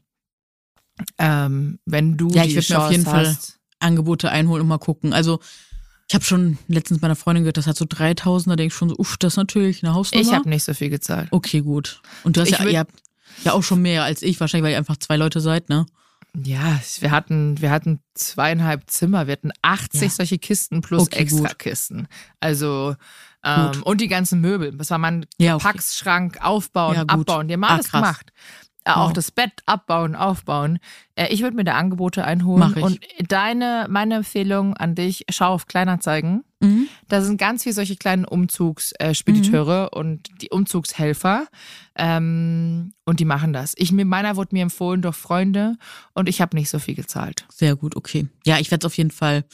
ähm, wenn du ja, ich würde mir auf jeden hast, Fall Angebote einholen und mal gucken. Also ich habe schon letztens meiner Freundin gehört, das hat so 3000, da denke ich schon so, uff, das ist natürlich eine Hausnummer. Ich habe nicht so viel gezahlt. Okay, gut. Und du hast ich ja, ihr habt ja auch schon mehr als ich, wahrscheinlich, weil ihr einfach zwei Leute seid, ne? Ja, wir hatten, wir hatten zweieinhalb Zimmer, wir hatten 80 ja. solche Kisten plus okay, extra gut. Kisten. Also, ähm, und die ganzen Möbel. Das war mein ja, okay. Packschrank aufbauen, ja, abbauen. Die haben alles ah, gemacht. Äh, auch das Bett abbauen, aufbauen. Äh, ich würde mir da Angebote einholen. Mach ich. Und deine, meine Empfehlung an dich, schau auf Kleinanzeigen. Mhm. Da sind ganz viele solche kleinen Umzugsspediteure mhm. und die Umzugshelfer. Ähm, und die machen das. Ich, meiner wurde mir empfohlen durch Freunde und ich habe nicht so viel gezahlt. Sehr gut, okay. Ja, ich werde es auf jeden Fall.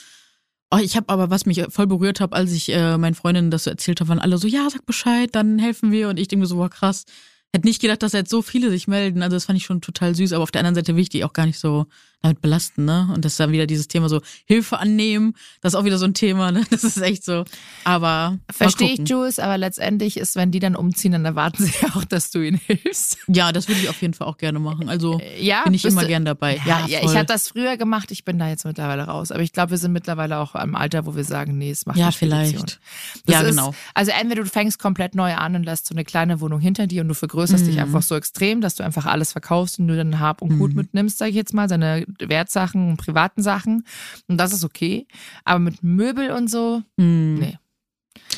Oh, ich habe aber, was mich voll berührt hat, als ich äh, meinen Freundinnen das so erzählt habe, waren alle so, ja, sag Bescheid, dann helfen wir. Und ich denke mir so, wow, krass Hätte nicht gedacht, dass jetzt so viele sich melden. Also das fand ich schon total süß, aber auf der anderen Seite will ich die auch gar nicht so damit belasten, ne? Und das ist dann wieder dieses Thema so Hilfe annehmen, das ist auch wieder so ein Thema, ne? Das ist echt so. Aber verstehe ich, Jules, aber letztendlich ist, wenn die dann umziehen, dann erwarten sie auch, dass du ihnen hilfst. Ja, das würde ich auf jeden Fall auch gerne machen. Also äh, ja, bin ich immer gern dabei. Ja, ja, ja ich habe das früher gemacht, ich bin da jetzt mittlerweile raus. Aber ich glaube, wir sind mittlerweile auch am Alter, wo wir sagen, nee, es macht Ja, vielleicht. ja, genau. Ist, also entweder du fängst komplett neu an und lässt so eine kleine Wohnung hinter dir und du vergrößerst mhm. dich einfach so extrem, dass du einfach alles verkaufst und nur dann Hab und Gut mhm. mitnimmst, sage ich jetzt mal, deine Wertsachen und privaten Sachen. Und das ist okay. Aber mit Möbel und so, mhm. nee.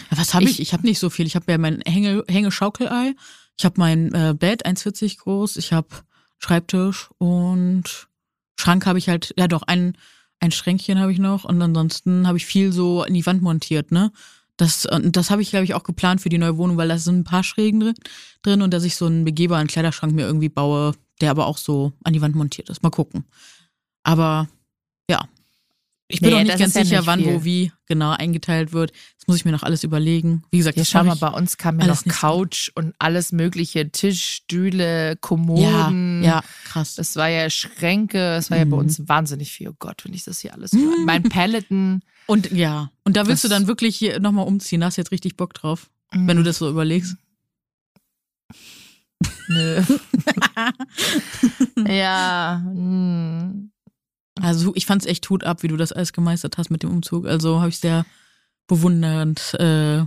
Was habe ich? Ich, ich habe nicht so viel. Ich habe ja mein Hänge, Hängeschaukelei. Ich habe mein äh, Bett 1,40 groß. Ich habe Schreibtisch und Schrank habe ich halt, ja doch, ein, ein Schränkchen habe ich noch und ansonsten habe ich viel so in die Wand montiert, ne? Das, das habe ich, glaube ich, auch geplant für die neue Wohnung, weil da sind ein paar Schrägen drin, drin und dass ich so einen begehbaren Kleiderschrank mir irgendwie baue, der aber auch so an die Wand montiert ist. Mal gucken. Aber ja, ich bin nee, noch nicht ganz sicher, ja wann, viel. wo, wie genau eingeteilt wird. Das muss ich mir noch alles überlegen. Wie gesagt, ja, schau mal, bei uns kam ja noch Couch so. und alles mögliche, Tisch, Stühle, Kommoden. Ja, ja krass. Das war ja Schränke, das war mhm. ja bei mhm. uns wahnsinnig viel. Oh Gott, wenn ich das hier alles höre. mein Peloton. Und ja, und da willst das, du dann wirklich hier nochmal umziehen. Da hast du jetzt richtig Bock drauf, mhm. wenn du das so überlegst. Nö. ja. Mh. Also ich fand es echt Hut ab, wie du das alles gemeistert hast mit dem Umzug. Also habe ich sehr bewundernd äh,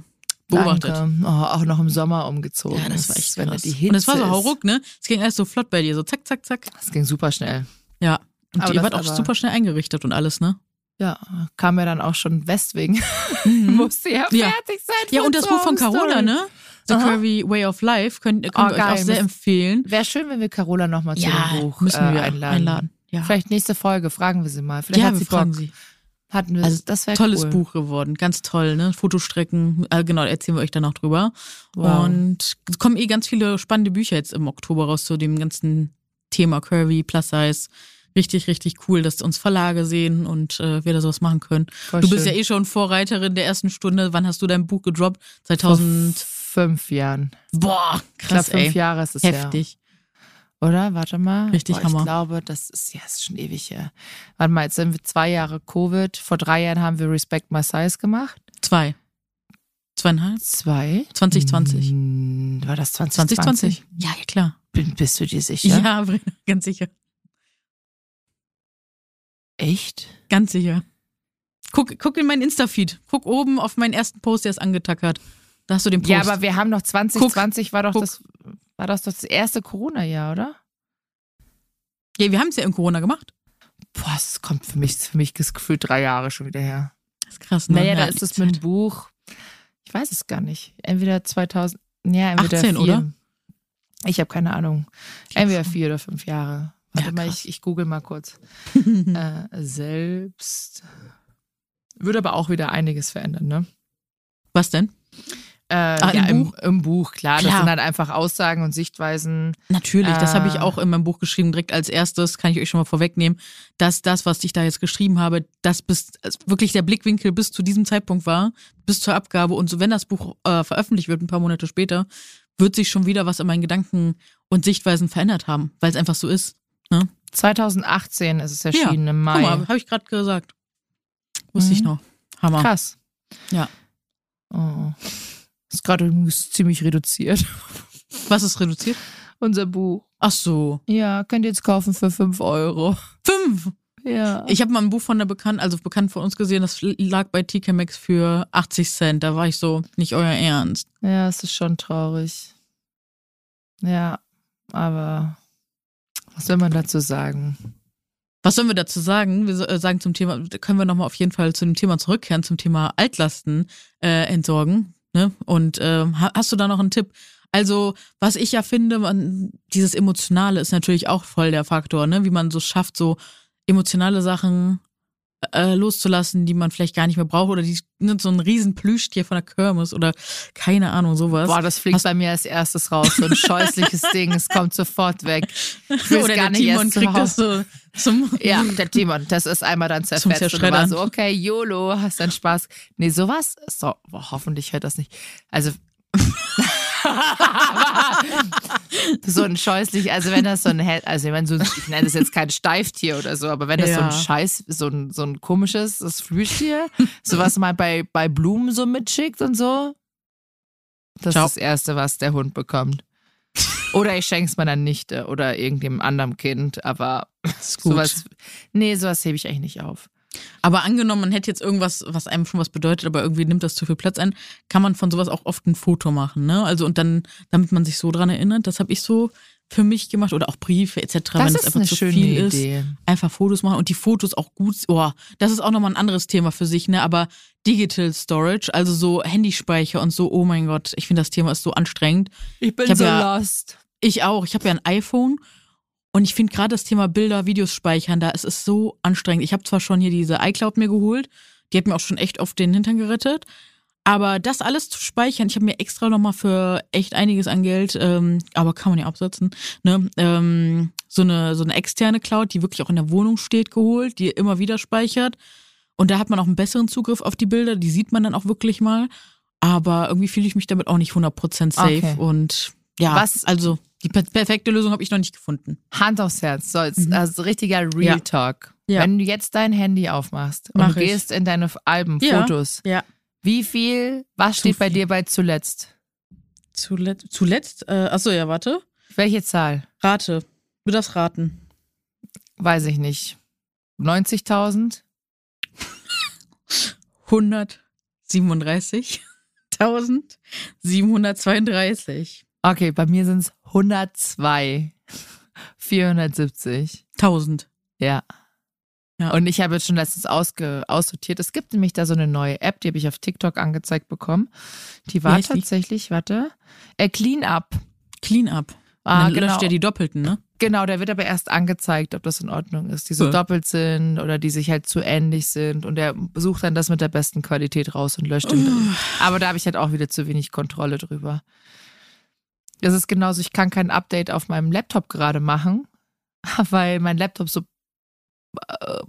beobachtet. Oh, auch noch im Sommer umgezogen. Ja, das war echt krass. Die Und es war so hauruck, ne? Es ging erst so flott bei dir, so zack, zack, zack. Es ging super schnell. Ja. Und aber ihr wart auch super schnell eingerichtet und alles, ne? Ja, kam ja dann auch schon Westwing. Mhm. Musste ja fertig sein. Ja, und das Buch von Carola, ne? The Aha. Curvy Way of Life könnt, könnt oh, ihr euch auch sehr empfehlen. Wäre schön, wenn wir Carola nochmal zu ja, dem Buch müssen wir äh, einladen. einladen. Ja. Vielleicht nächste Folge, fragen wir sie mal. Vielleicht ja, hat sie wir fragen sie. Hatten wir, also, das wäre Tolles cool. Buch geworden, ganz toll, ne? Fotostrecken, äh, genau, erzählen wir euch dann noch drüber. Wow. Und es kommen eh ganz viele spannende Bücher jetzt im Oktober raus zu dem ganzen Thema Curvy, Plus Size. Richtig, richtig cool, dass uns Verlage sehen und äh, wir da sowas machen können. Voll du bist schön. ja eh schon Vorreiterin der ersten Stunde. Wann hast du dein Buch gedroppt? 2000 Vor fünf Jahren. Boah, krass. Ich glaube, fünf ey. Jahre ist es Heftig. Oder? Warte mal. Richtig Boah, Hammer. Ich glaube, das ist ja ist schon ewig her. Warte mal, jetzt sind wir zwei Jahre Covid. Vor drei Jahren haben wir Respect My Size gemacht. Zwei. Zweieinhalb? Zwei. 2020. Hm, war das 2020? 2020? Ja, ja, klar. Bin, bist du dir sicher? Ja, ganz sicher. Echt? Ganz sicher. Guck, guck in meinen Insta-Feed. Guck oben auf meinen ersten Post, der ist angetackert. Da hast du den Post. Ja, aber wir haben noch 2020 guck, war doch guck. das war das das erste Corona-Jahr, oder? Ja, wir haben es ja im Corona gemacht. Boah, es kommt für mich, für mich gefühlt drei Jahre schon wieder her. Das ist krass, ne? Naja, da ist es mit dem Buch. Ich weiß es gar nicht. Entweder 2000, ja, entweder 18, vier. oder? Ich habe keine Ahnung. Entweder vier oder fünf Jahre. Warte ja, mal, ich, ich google mal kurz. äh, selbst. Würde aber auch wieder einiges verändern, ne? Was denn? Äh, ah, ja, im, Buch? Im, im, Buch, klar. klar. Das sind halt einfach Aussagen und Sichtweisen. Natürlich, äh, das habe ich auch in meinem Buch geschrieben. Direkt als erstes kann ich euch schon mal vorwegnehmen, dass das, was ich da jetzt geschrieben habe, das bis also wirklich der Blickwinkel bis zu diesem Zeitpunkt war, bis zur Abgabe. Und so, wenn das Buch äh, veröffentlicht wird, ein paar Monate später, wird sich schon wieder was in meinen Gedanken und Sichtweisen verändert haben, weil es einfach so ist. Ne? 2018 ist es erschienen ja, im Mai. Guck mal, habe ich gerade gesagt. Wusste mhm. ich noch. Hammer. Krass. Ja. Oh. Ist gerade ziemlich reduziert. Was ist reduziert? Unser Buch. Ach so. Ja, könnt ihr jetzt kaufen für 5 Euro. 5? Ja. Ich habe mal ein Buch von der Bekannten, also bekannt von uns gesehen, das lag bei TK Maxx für 80 Cent. Da war ich so, nicht euer Ernst. Ja, es ist schon traurig. Ja, aber was soll man dazu sagen? Was sollen wir dazu sagen? Wir äh, sagen zum Thema, können wir nochmal auf jeden Fall zu dem Thema zurückkehren, zum Thema Altlasten äh, entsorgen. Ne? Und äh, hast du da noch einen Tipp? Also, was ich ja finde, man, dieses Emotionale ist natürlich auch voll der Faktor, ne? Wie man so schafft, so emotionale Sachen äh, loszulassen, die man vielleicht gar nicht mehr braucht oder die ne, so ein riesen Plüschtier von der Kirmes oder keine Ahnung, sowas. Boah, das fliegt Hast bei mir als erstes raus. So ein scheußliches Ding, es kommt sofort weg. Ich oder gar der nicht Timon kriegt das so zum Ja, der Timon, das ist einmal dann zerfetzt und war so, okay, YOLO, hast dann Spaß. Nee, sowas, so, boah, hoffentlich hört das nicht. Also so ein scheußlich, also wenn das so ein, also ich meine, so, ich nenne das jetzt kein Steiftier oder so, aber wenn das ja. so ein Scheiß, so ein, so ein komisches, das Flüchtier, so was man bei, bei Blumen so mitschickt und so, das Ciao. ist das Erste, was der Hund bekommt. Oder ich schenke es meiner Nichte oder irgendeinem anderen Kind, aber sowas, nee, sowas hebe ich eigentlich nicht auf. Aber angenommen, man hätte jetzt irgendwas, was einem schon was bedeutet, aber irgendwie nimmt das zu viel Platz ein, kann man von sowas auch oft ein Foto machen, ne? Also und dann, damit man sich so dran erinnert, das habe ich so für mich gemacht oder auch Briefe etc. Das wenn es einfach zu viel Idee. ist, einfach Fotos machen und die Fotos auch gut. Oh, das ist auch nochmal ein anderes Thema für sich, ne? Aber Digital Storage, also so Handyspeicher und so. Oh mein Gott, ich finde das Thema ist so anstrengend. Ich bin ich so ja, lost. Ich auch. Ich habe ja ein iPhone und ich finde gerade das Thema Bilder, Videos speichern, da ist es so anstrengend. Ich habe zwar schon hier diese iCloud mir geholt, die hat mir auch schon echt auf den Hintern gerettet. Aber das alles zu speichern, ich habe mir extra nochmal für echt einiges an Geld, ähm, aber kann man ja absetzen, ne, ähm, so eine so eine externe Cloud, die wirklich auch in der Wohnung steht, geholt, die immer wieder speichert. Und da hat man auch einen besseren Zugriff auf die Bilder, die sieht man dann auch wirklich mal. Aber irgendwie fühle ich mich damit auch nicht 100% safe. Okay. Und ja, Was? also die perfekte Lösung habe ich noch nicht gefunden. Hand aufs Herz, so als, mhm. also richtiger Real ja. Talk. Ja. Wenn du jetzt dein Handy aufmachst und Mach du gehst in deine Alben, ja. Fotos, ja. wie viel, was Zu steht bei dir bei zuletzt? Zuletzt, zuletzt? Äh, achso, ja, warte. Welche Zahl? Rate. Du darfst raten. Weiß ich nicht. 90.000? 137.732. Okay, bei mir sind es 102. 470. 1000. Ja. ja. Und ich habe jetzt schon letztens ausge, aussortiert. Es gibt nämlich da so eine neue App, die habe ich auf TikTok angezeigt bekommen. Die war tatsächlich, die? warte, äh, Clean Up. Clean Up. Ah, genau. löscht ja die Doppelten, ne? Genau, der wird aber erst angezeigt, ob das in Ordnung ist, die so ja. doppelt sind oder die sich halt zu ähnlich sind. Und der sucht dann das mit der besten Qualität raus und löscht den. aber da habe ich halt auch wieder zu wenig Kontrolle drüber. Es ist genauso, ich kann kein Update auf meinem Laptop gerade machen, weil mein Laptop so äh,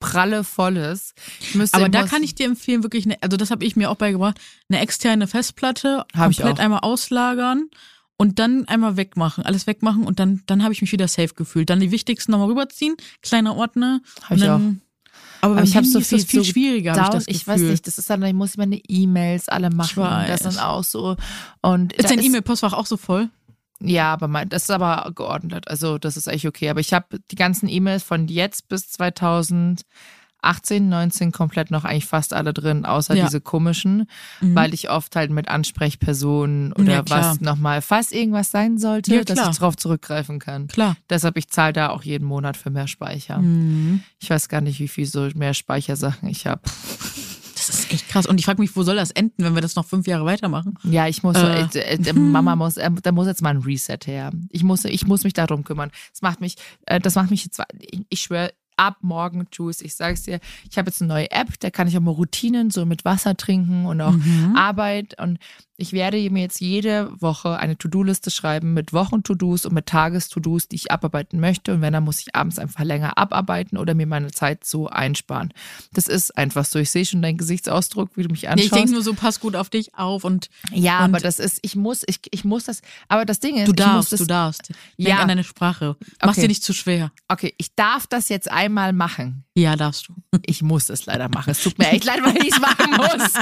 pralle voll ist. Aber da kann ich dir empfehlen, wirklich, eine, also das habe ich mir auch beigebracht, eine externe Festplatte hab komplett einmal auslagern und dann einmal wegmachen, alles wegmachen und dann, dann habe ich mich wieder safe gefühlt. Dann die wichtigsten nochmal rüberziehen, kleiner Ordner. Habe ich auch. Aber, aber ich habe so viel, viel so schwieriger. Down, ich, ich weiß nicht, das ist dann, ich muss meine E-Mails alle machen. Das ist dann auch so. Und ist dein E-Mail-Postfach auch so voll? Ja, aber mein, das ist aber geordnet. Also das ist echt okay. Aber ich habe die ganzen E-Mails von jetzt bis 2000 18, 19 komplett noch eigentlich fast alle drin, außer ja. diese komischen, mhm. weil ich oft halt mit Ansprechpersonen oder ja, was nochmal, falls irgendwas sein sollte, ja, dass ich darauf zurückgreifen kann. Klar. Deshalb, ich zahle da auch jeden Monat für mehr Speicher. Mhm. Ich weiß gar nicht, wie viel so mehr Speichersachen ich habe. Das ist echt krass. Und ich frage mich, wo soll das enden, wenn wir das noch fünf Jahre weitermachen? Ja, ich muss, äh. äh, äh, Mama muss, äh, da muss jetzt mal ein Reset her. Ich muss, ich muss mich darum kümmern. Das macht mich, äh, das macht mich jetzt, ich, ich schwöre, ab morgen tust. Ich sage es dir, ich habe jetzt eine neue App, da kann ich auch mal Routinen so mit Wasser trinken und auch mhm. Arbeit und ich werde mir jetzt jede Woche eine To-Do-Liste schreiben mit Wochen-To-Dos und mit Tages-To-Dos, die ich abarbeiten möchte. Und wenn, dann muss ich abends einfach länger abarbeiten oder mir meine Zeit so einsparen. Das ist einfach so. Ich sehe schon deinen Gesichtsausdruck, wie du mich anschaust. Nee, ich denke nur so, pass gut auf dich auf und. Ja, und aber das ist, ich muss, ich, ich muss das, aber das Ding ist, du darfst, das, du darfst. Denk ja. an deine Sprache. Mach's okay. dir nicht zu schwer. Okay, ich darf das jetzt einmal machen. Ja, darfst du. Ich muss es leider machen. Es tut mir echt leid, weil ich es machen muss.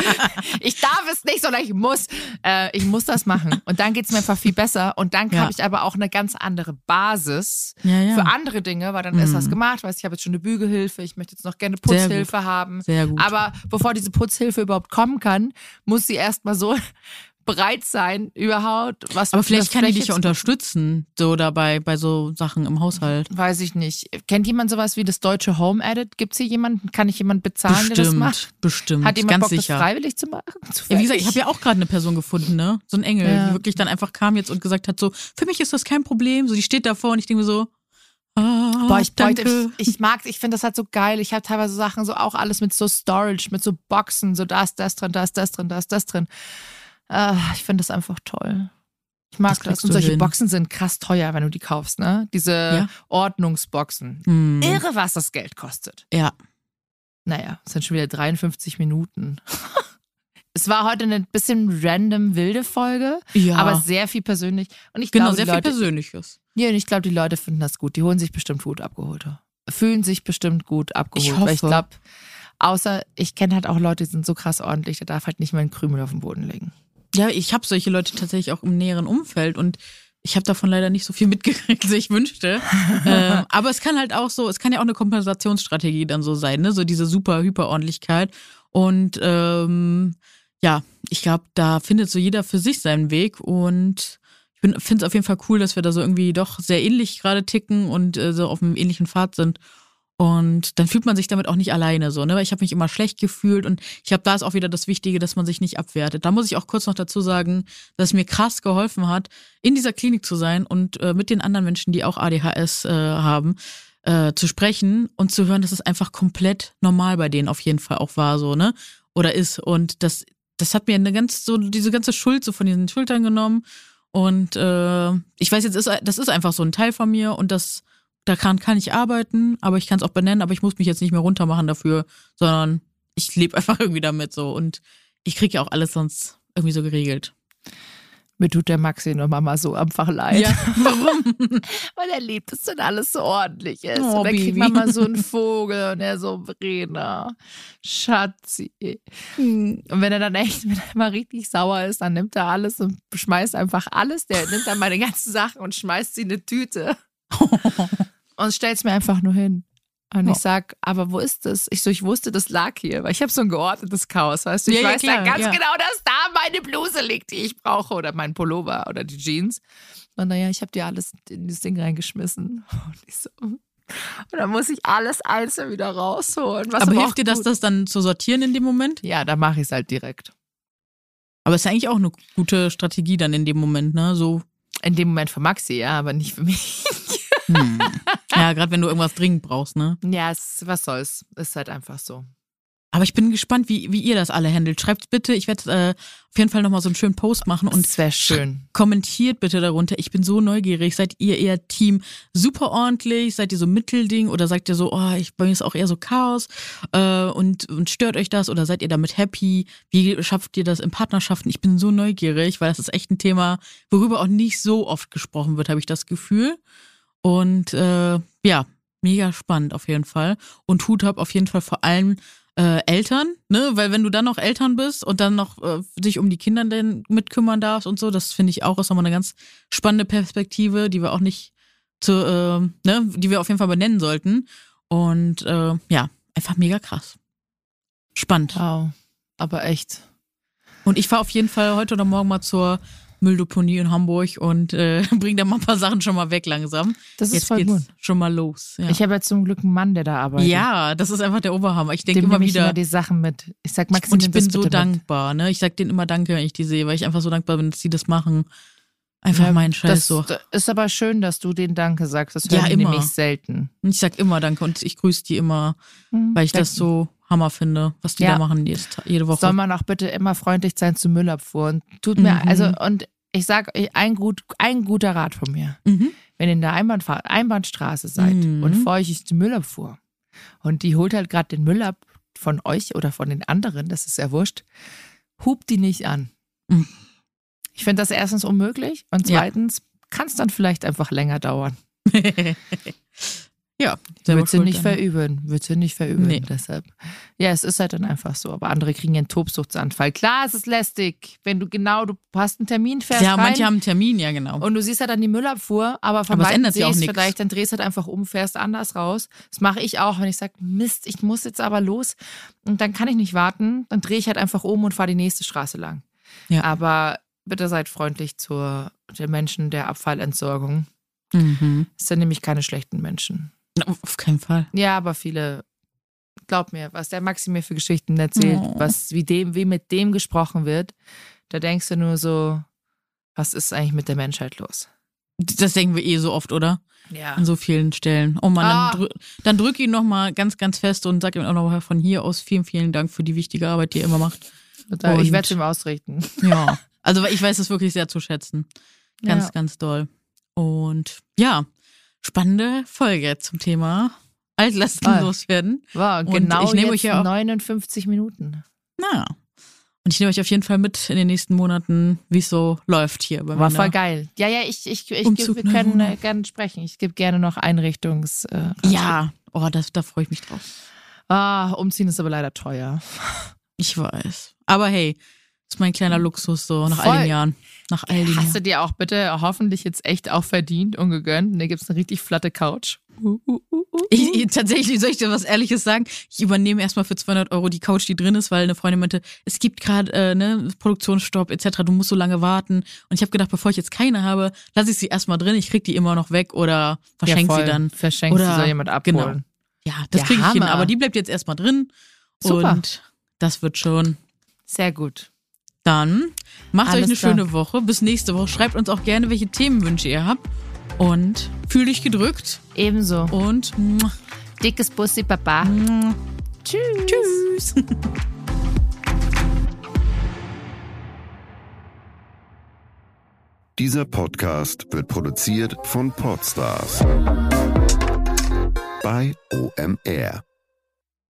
Ich darf es nicht, sondern ich muss. Äh, ich muss das machen. Und dann geht es mir einfach viel besser. Und dann ja. habe ich aber auch eine ganz andere Basis ja, ja. für andere Dinge, weil dann mhm. ist das gemacht. Weißt, ich habe jetzt schon eine Bügelhilfe, ich möchte jetzt noch gerne Putzhilfe haben. Sehr gut. Aber bevor diese Putzhilfe überhaupt kommen kann, muss sie erstmal so bereit sein, überhaupt was. Aber vielleicht kann die dich ja unterstützen, so dabei bei so Sachen im Haushalt. Weiß ich nicht. Kennt jemand sowas wie das deutsche Home Edit? Gibt es hier jemanden? Kann ich jemanden bezahlen, bestimmt, der das macht? Bestimmt. Hat jemand ganz Bock, sicher. das freiwillig zu machen? Ja, wie gesagt, ich habe ja auch gerade eine Person gefunden, ne? So ein Engel, ja. die wirklich dann einfach kam jetzt und gesagt hat, so, für mich ist das kein Problem. So, die steht davor und ich denke mir so, Ah, Boah, ich, danke. ich, ich mag, ich finde das halt so geil. Ich habe teilweise Sachen so auch alles mit so Storage, mit so Boxen, so da ist das drin, da ist das drin, da ist das drin. Äh, ich finde das einfach toll. Ich mag das. das. Und solche hin. Boxen sind krass teuer, wenn du die kaufst, ne? Diese ja. Ordnungsboxen. Hm. Irre, was das Geld kostet. Ja. Naja, es sind schon wieder 53 Minuten. Es war heute eine bisschen random wilde Folge, Ja. aber sehr viel persönlich. Und ich Genau, glaube, sehr viel Leute, Persönliches. ja, und ich glaube, die Leute finden das gut. Die holen sich bestimmt gut abgeholt. Fühlen sich bestimmt gut abgeholt. Ich Weil ich hoffe. glaube, außer ich kenne halt auch Leute, die sind so krass ordentlich, der darf halt nicht mal einen Krümel auf den Boden legen. Ja, ich habe solche Leute tatsächlich auch im näheren Umfeld und ich habe davon leider nicht so viel mitgekriegt, wie ich wünschte. ähm, aber es kann halt auch so, es kann ja auch eine Kompensationsstrategie dann so sein, ne? So diese super Hyperordentlichkeit. Und ähm, ja, ich glaube, da findet so jeder für sich seinen Weg und ich finde es auf jeden Fall cool, dass wir da so irgendwie doch sehr ähnlich gerade ticken und äh, so auf einem ähnlichen Pfad sind. Und dann fühlt man sich damit auch nicht alleine so, ne? Weil ich habe mich immer schlecht gefühlt und ich glaube, da ist auch wieder das Wichtige, dass man sich nicht abwertet. Da muss ich auch kurz noch dazu sagen, dass es mir krass geholfen hat, in dieser Klinik zu sein und äh, mit den anderen Menschen, die auch ADHS äh, haben, äh, zu sprechen und zu hören, dass es einfach komplett normal bei denen auf jeden Fall auch war, so, ne? Oder ist. Und das, das hat mir eine ganz, so diese ganze Schuld so von diesen Schultern genommen. Und äh, ich weiß jetzt, ist, das ist einfach so ein Teil von mir und das daran kann ich arbeiten, aber ich kann es auch benennen, aber ich muss mich jetzt nicht mehr runtermachen dafür, sondern ich lebe einfach irgendwie damit so und ich kriege ja auch alles sonst irgendwie so geregelt. Mir tut der Maxi nur mal so einfach leid. warum? Weil er liebt es, wenn alles so ordentlich ist. Oh, und dann kriegt man mal so einen Vogel und er so, Brena, Schatzi. Und wenn er dann echt, wenn er mal richtig sauer ist, dann nimmt er alles und schmeißt einfach alles. Der nimmt dann meine ganzen Sachen und schmeißt sie in eine Tüte und stellt es mir einfach nur hin. Und Oh. ich sag, aber wo ist das? Ich so, ich wusste, das lag hier, weil ich habe so ein geordnetes Chaos, weißt du? Ich Ja, ja, weiß klar, dann ganz ja. genau, dass da meine Bluse liegt, die ich brauche oder mein Pullover oder die Jeans. Und naja, ich habe dir alles in das Ding reingeschmissen. Und ich so, und dann muss ich alles einzeln wieder rausholen. Aber hilft dir das, das dann zu sortieren in dem Moment? Ja, da mache ich es halt direkt. Aber es ist eigentlich auch eine gute Strategie dann in dem Moment, ne? So, In dem Moment für Maxi, ja, aber nicht für mich. hm. ja, gerade wenn du irgendwas dringend brauchst, ne? ja, es, was soll's. Ist halt einfach so. Aber ich bin gespannt, wie, wie ihr das alle handelt. Schreibt bitte, ich werde äh, auf jeden Fall nochmal so einen schönen Post machen und das wäre schön. kommentiert bitte darunter. Ich bin so neugierig. Seid ihr eher Team super ordentlich? Seid ihr so Mittelding? Oder sagt ihr so, oh, ich, bei mir ist auch eher so Chaos äh, und, und stört euch das? Oder seid ihr damit happy? Wie schafft ihr das in Partnerschaften? Ich bin so neugierig, weil das ist echt ein Thema, worüber auch nicht so oft gesprochen wird, habe ich das Gefühl. Und äh, ja, mega spannend auf jeden Fall. Und Hut ab auf jeden Fall vor allem äh, Eltern, ne? Weil wenn du dann noch Eltern bist und dann noch äh, dich um die Kinder denn mitkümmern darfst und so, das finde ich auch ist nochmal eine ganz spannende Perspektive, die wir auch nicht zu, äh, ne, die wir auf jeden Fall benennen sollten. Und äh, ja, einfach mega krass. Spannend. Wow. Aber echt. Und ich fahre auf jeden Fall heute oder morgen mal zur Mülldeponie in Hamburg und äh, bring da mal ein paar Sachen schon mal weg langsam. Das ist Jetzt voll geht's gut. schon mal los. Ja. Ich habe ja zum Glück einen Mann, der da arbeitet. ja, das ist einfach der Oberhammer. Ich denke immer nehme ich wieder. immer die Sachen mit. Ich sag Maxi, und ich bin so dankbar, ne? Ich sag denen immer Danke, wenn ich die sehe, weil ich einfach so dankbar bin, dass sie das machen. Einfach Ja, mein Scheiß das so. ist aber schön, dass du den Danke sagst. Das Ja, hören die immer. nämlich selten. Ich sag immer Danke und ich grüße die immer, weil ich das so Hammer finde, was die Ja. da machen jede Woche. Soll man auch bitte immer freundlich sein zu Müllabfuhr. Und tut mir, Mhm. also, und ich sag euch ein, gut, ein guter Rat von mir. Mhm. Wenn ihr in der Einbahnfahr Einbahnstraße seid Mhm. und vor euch ist die Müllabfuhr und die holt halt gerade den Müll ab von euch oder von den anderen, das ist ja wurscht, hupt die nicht an. Mhm. Ich finde das erstens unmöglich und Ja. zweitens kann es dann vielleicht einfach länger dauern. ja, Wird sie nicht dann. verüben, wird sie nicht verüben, Nee. deshalb. Ja, es ist halt dann einfach so, aber andere kriegen einen Tobsuchtsanfall. Klar, es ist lästig, wenn du genau, du hast einen Termin, fährst Ja, rein manche haben einen Termin, ja genau. und du siehst halt dann die Müllabfuhr, aber vom Aber ändert sich auch siehst vielleicht, dann drehst halt einfach um, fährst anders raus. Das mache ich auch, wenn ich sage, Mist, ich muss jetzt aber los und dann kann ich nicht warten, dann drehe ich halt einfach um und fahre die nächste Straße lang. Ja. Aber bitte seid freundlich zu den Menschen der Abfallentsorgung. Mhm. Es sind nämlich keine schlechten Menschen. Auf keinen Fall. Ja, aber viele, glaub mir, was der Maxi mir für Geschichten erzählt, Oh. was wie dem, wie mit dem gesprochen wird, da denkst du nur so, was ist eigentlich mit der Menschheit los? Das denken wir eh so oft, oder? Ja. An so vielen Stellen. Oh Mann, Ah. dann, drück, dann drück ihn nochmal ganz, ganz fest und sag ihm auch nochmal von hier aus vielen, vielen Dank für die wichtige Arbeit, die er immer macht. ich und- werde es ihm ausrichten. Ja. Also ich weiß es wirklich sehr zu schätzen. Ganz, Ja. ganz doll. Und ja, spannende Folge zum Thema Altlasten Voll. loswerden. Wow, Und genau ich nehme euch ja auch- 59 Minuten. Na. Und ich nehme euch auf jeden Fall mit in den nächsten Monaten, wie es so läuft hier. Bei War mir. voll geil. Ja, ja, ich, ich, ich, Umzug, wir ne, können äh, gerne sprechen. Ich gebe gerne noch Einrichtungs. Äh, Ja, oh, das, da freue ich mich drauf. Ah, umziehen ist aber leider teuer. Ich weiß. Aber hey, ist mein kleiner Luxus so nach all Voll. den Jahren. Nach all den Hast Jahren. du dir auch bitte hoffentlich jetzt echt auch verdient und gegönnt? Da gibt's eine richtig flatte Couch. Uh, uh, uh. Ich, ich, tatsächlich, soll ich dir was Ehrliches sagen? Ich übernehme erstmal für 200 Euro die Couch, die drin ist, weil eine Freundin meinte, es gibt gerade äh, ne, Produktionsstopp etc., du musst so lange warten. Und ich habe gedacht, bevor ich jetzt keine habe, lasse ich sie erstmal drin, ich krieg die immer noch weg oder verschenke ja, sie dann. Verschenkt Oder- sie, soll jemand genau. abholen. Ja, das Ja, kriege ich hin, aber die bleibt jetzt erstmal drin. Super. Und das wird schon. Sehr gut. Dann macht Alles euch eine klar. schöne Woche. Bis nächste Woche. Schreibt uns auch gerne, welche Themenwünsche ihr habt. Und fühl dich gedrückt. Ebenso. Und muah, Dickes Bussi, Papa. muah. Tschüss. tschüss. Dieser Podcast wird produziert von Podstars bei OMR.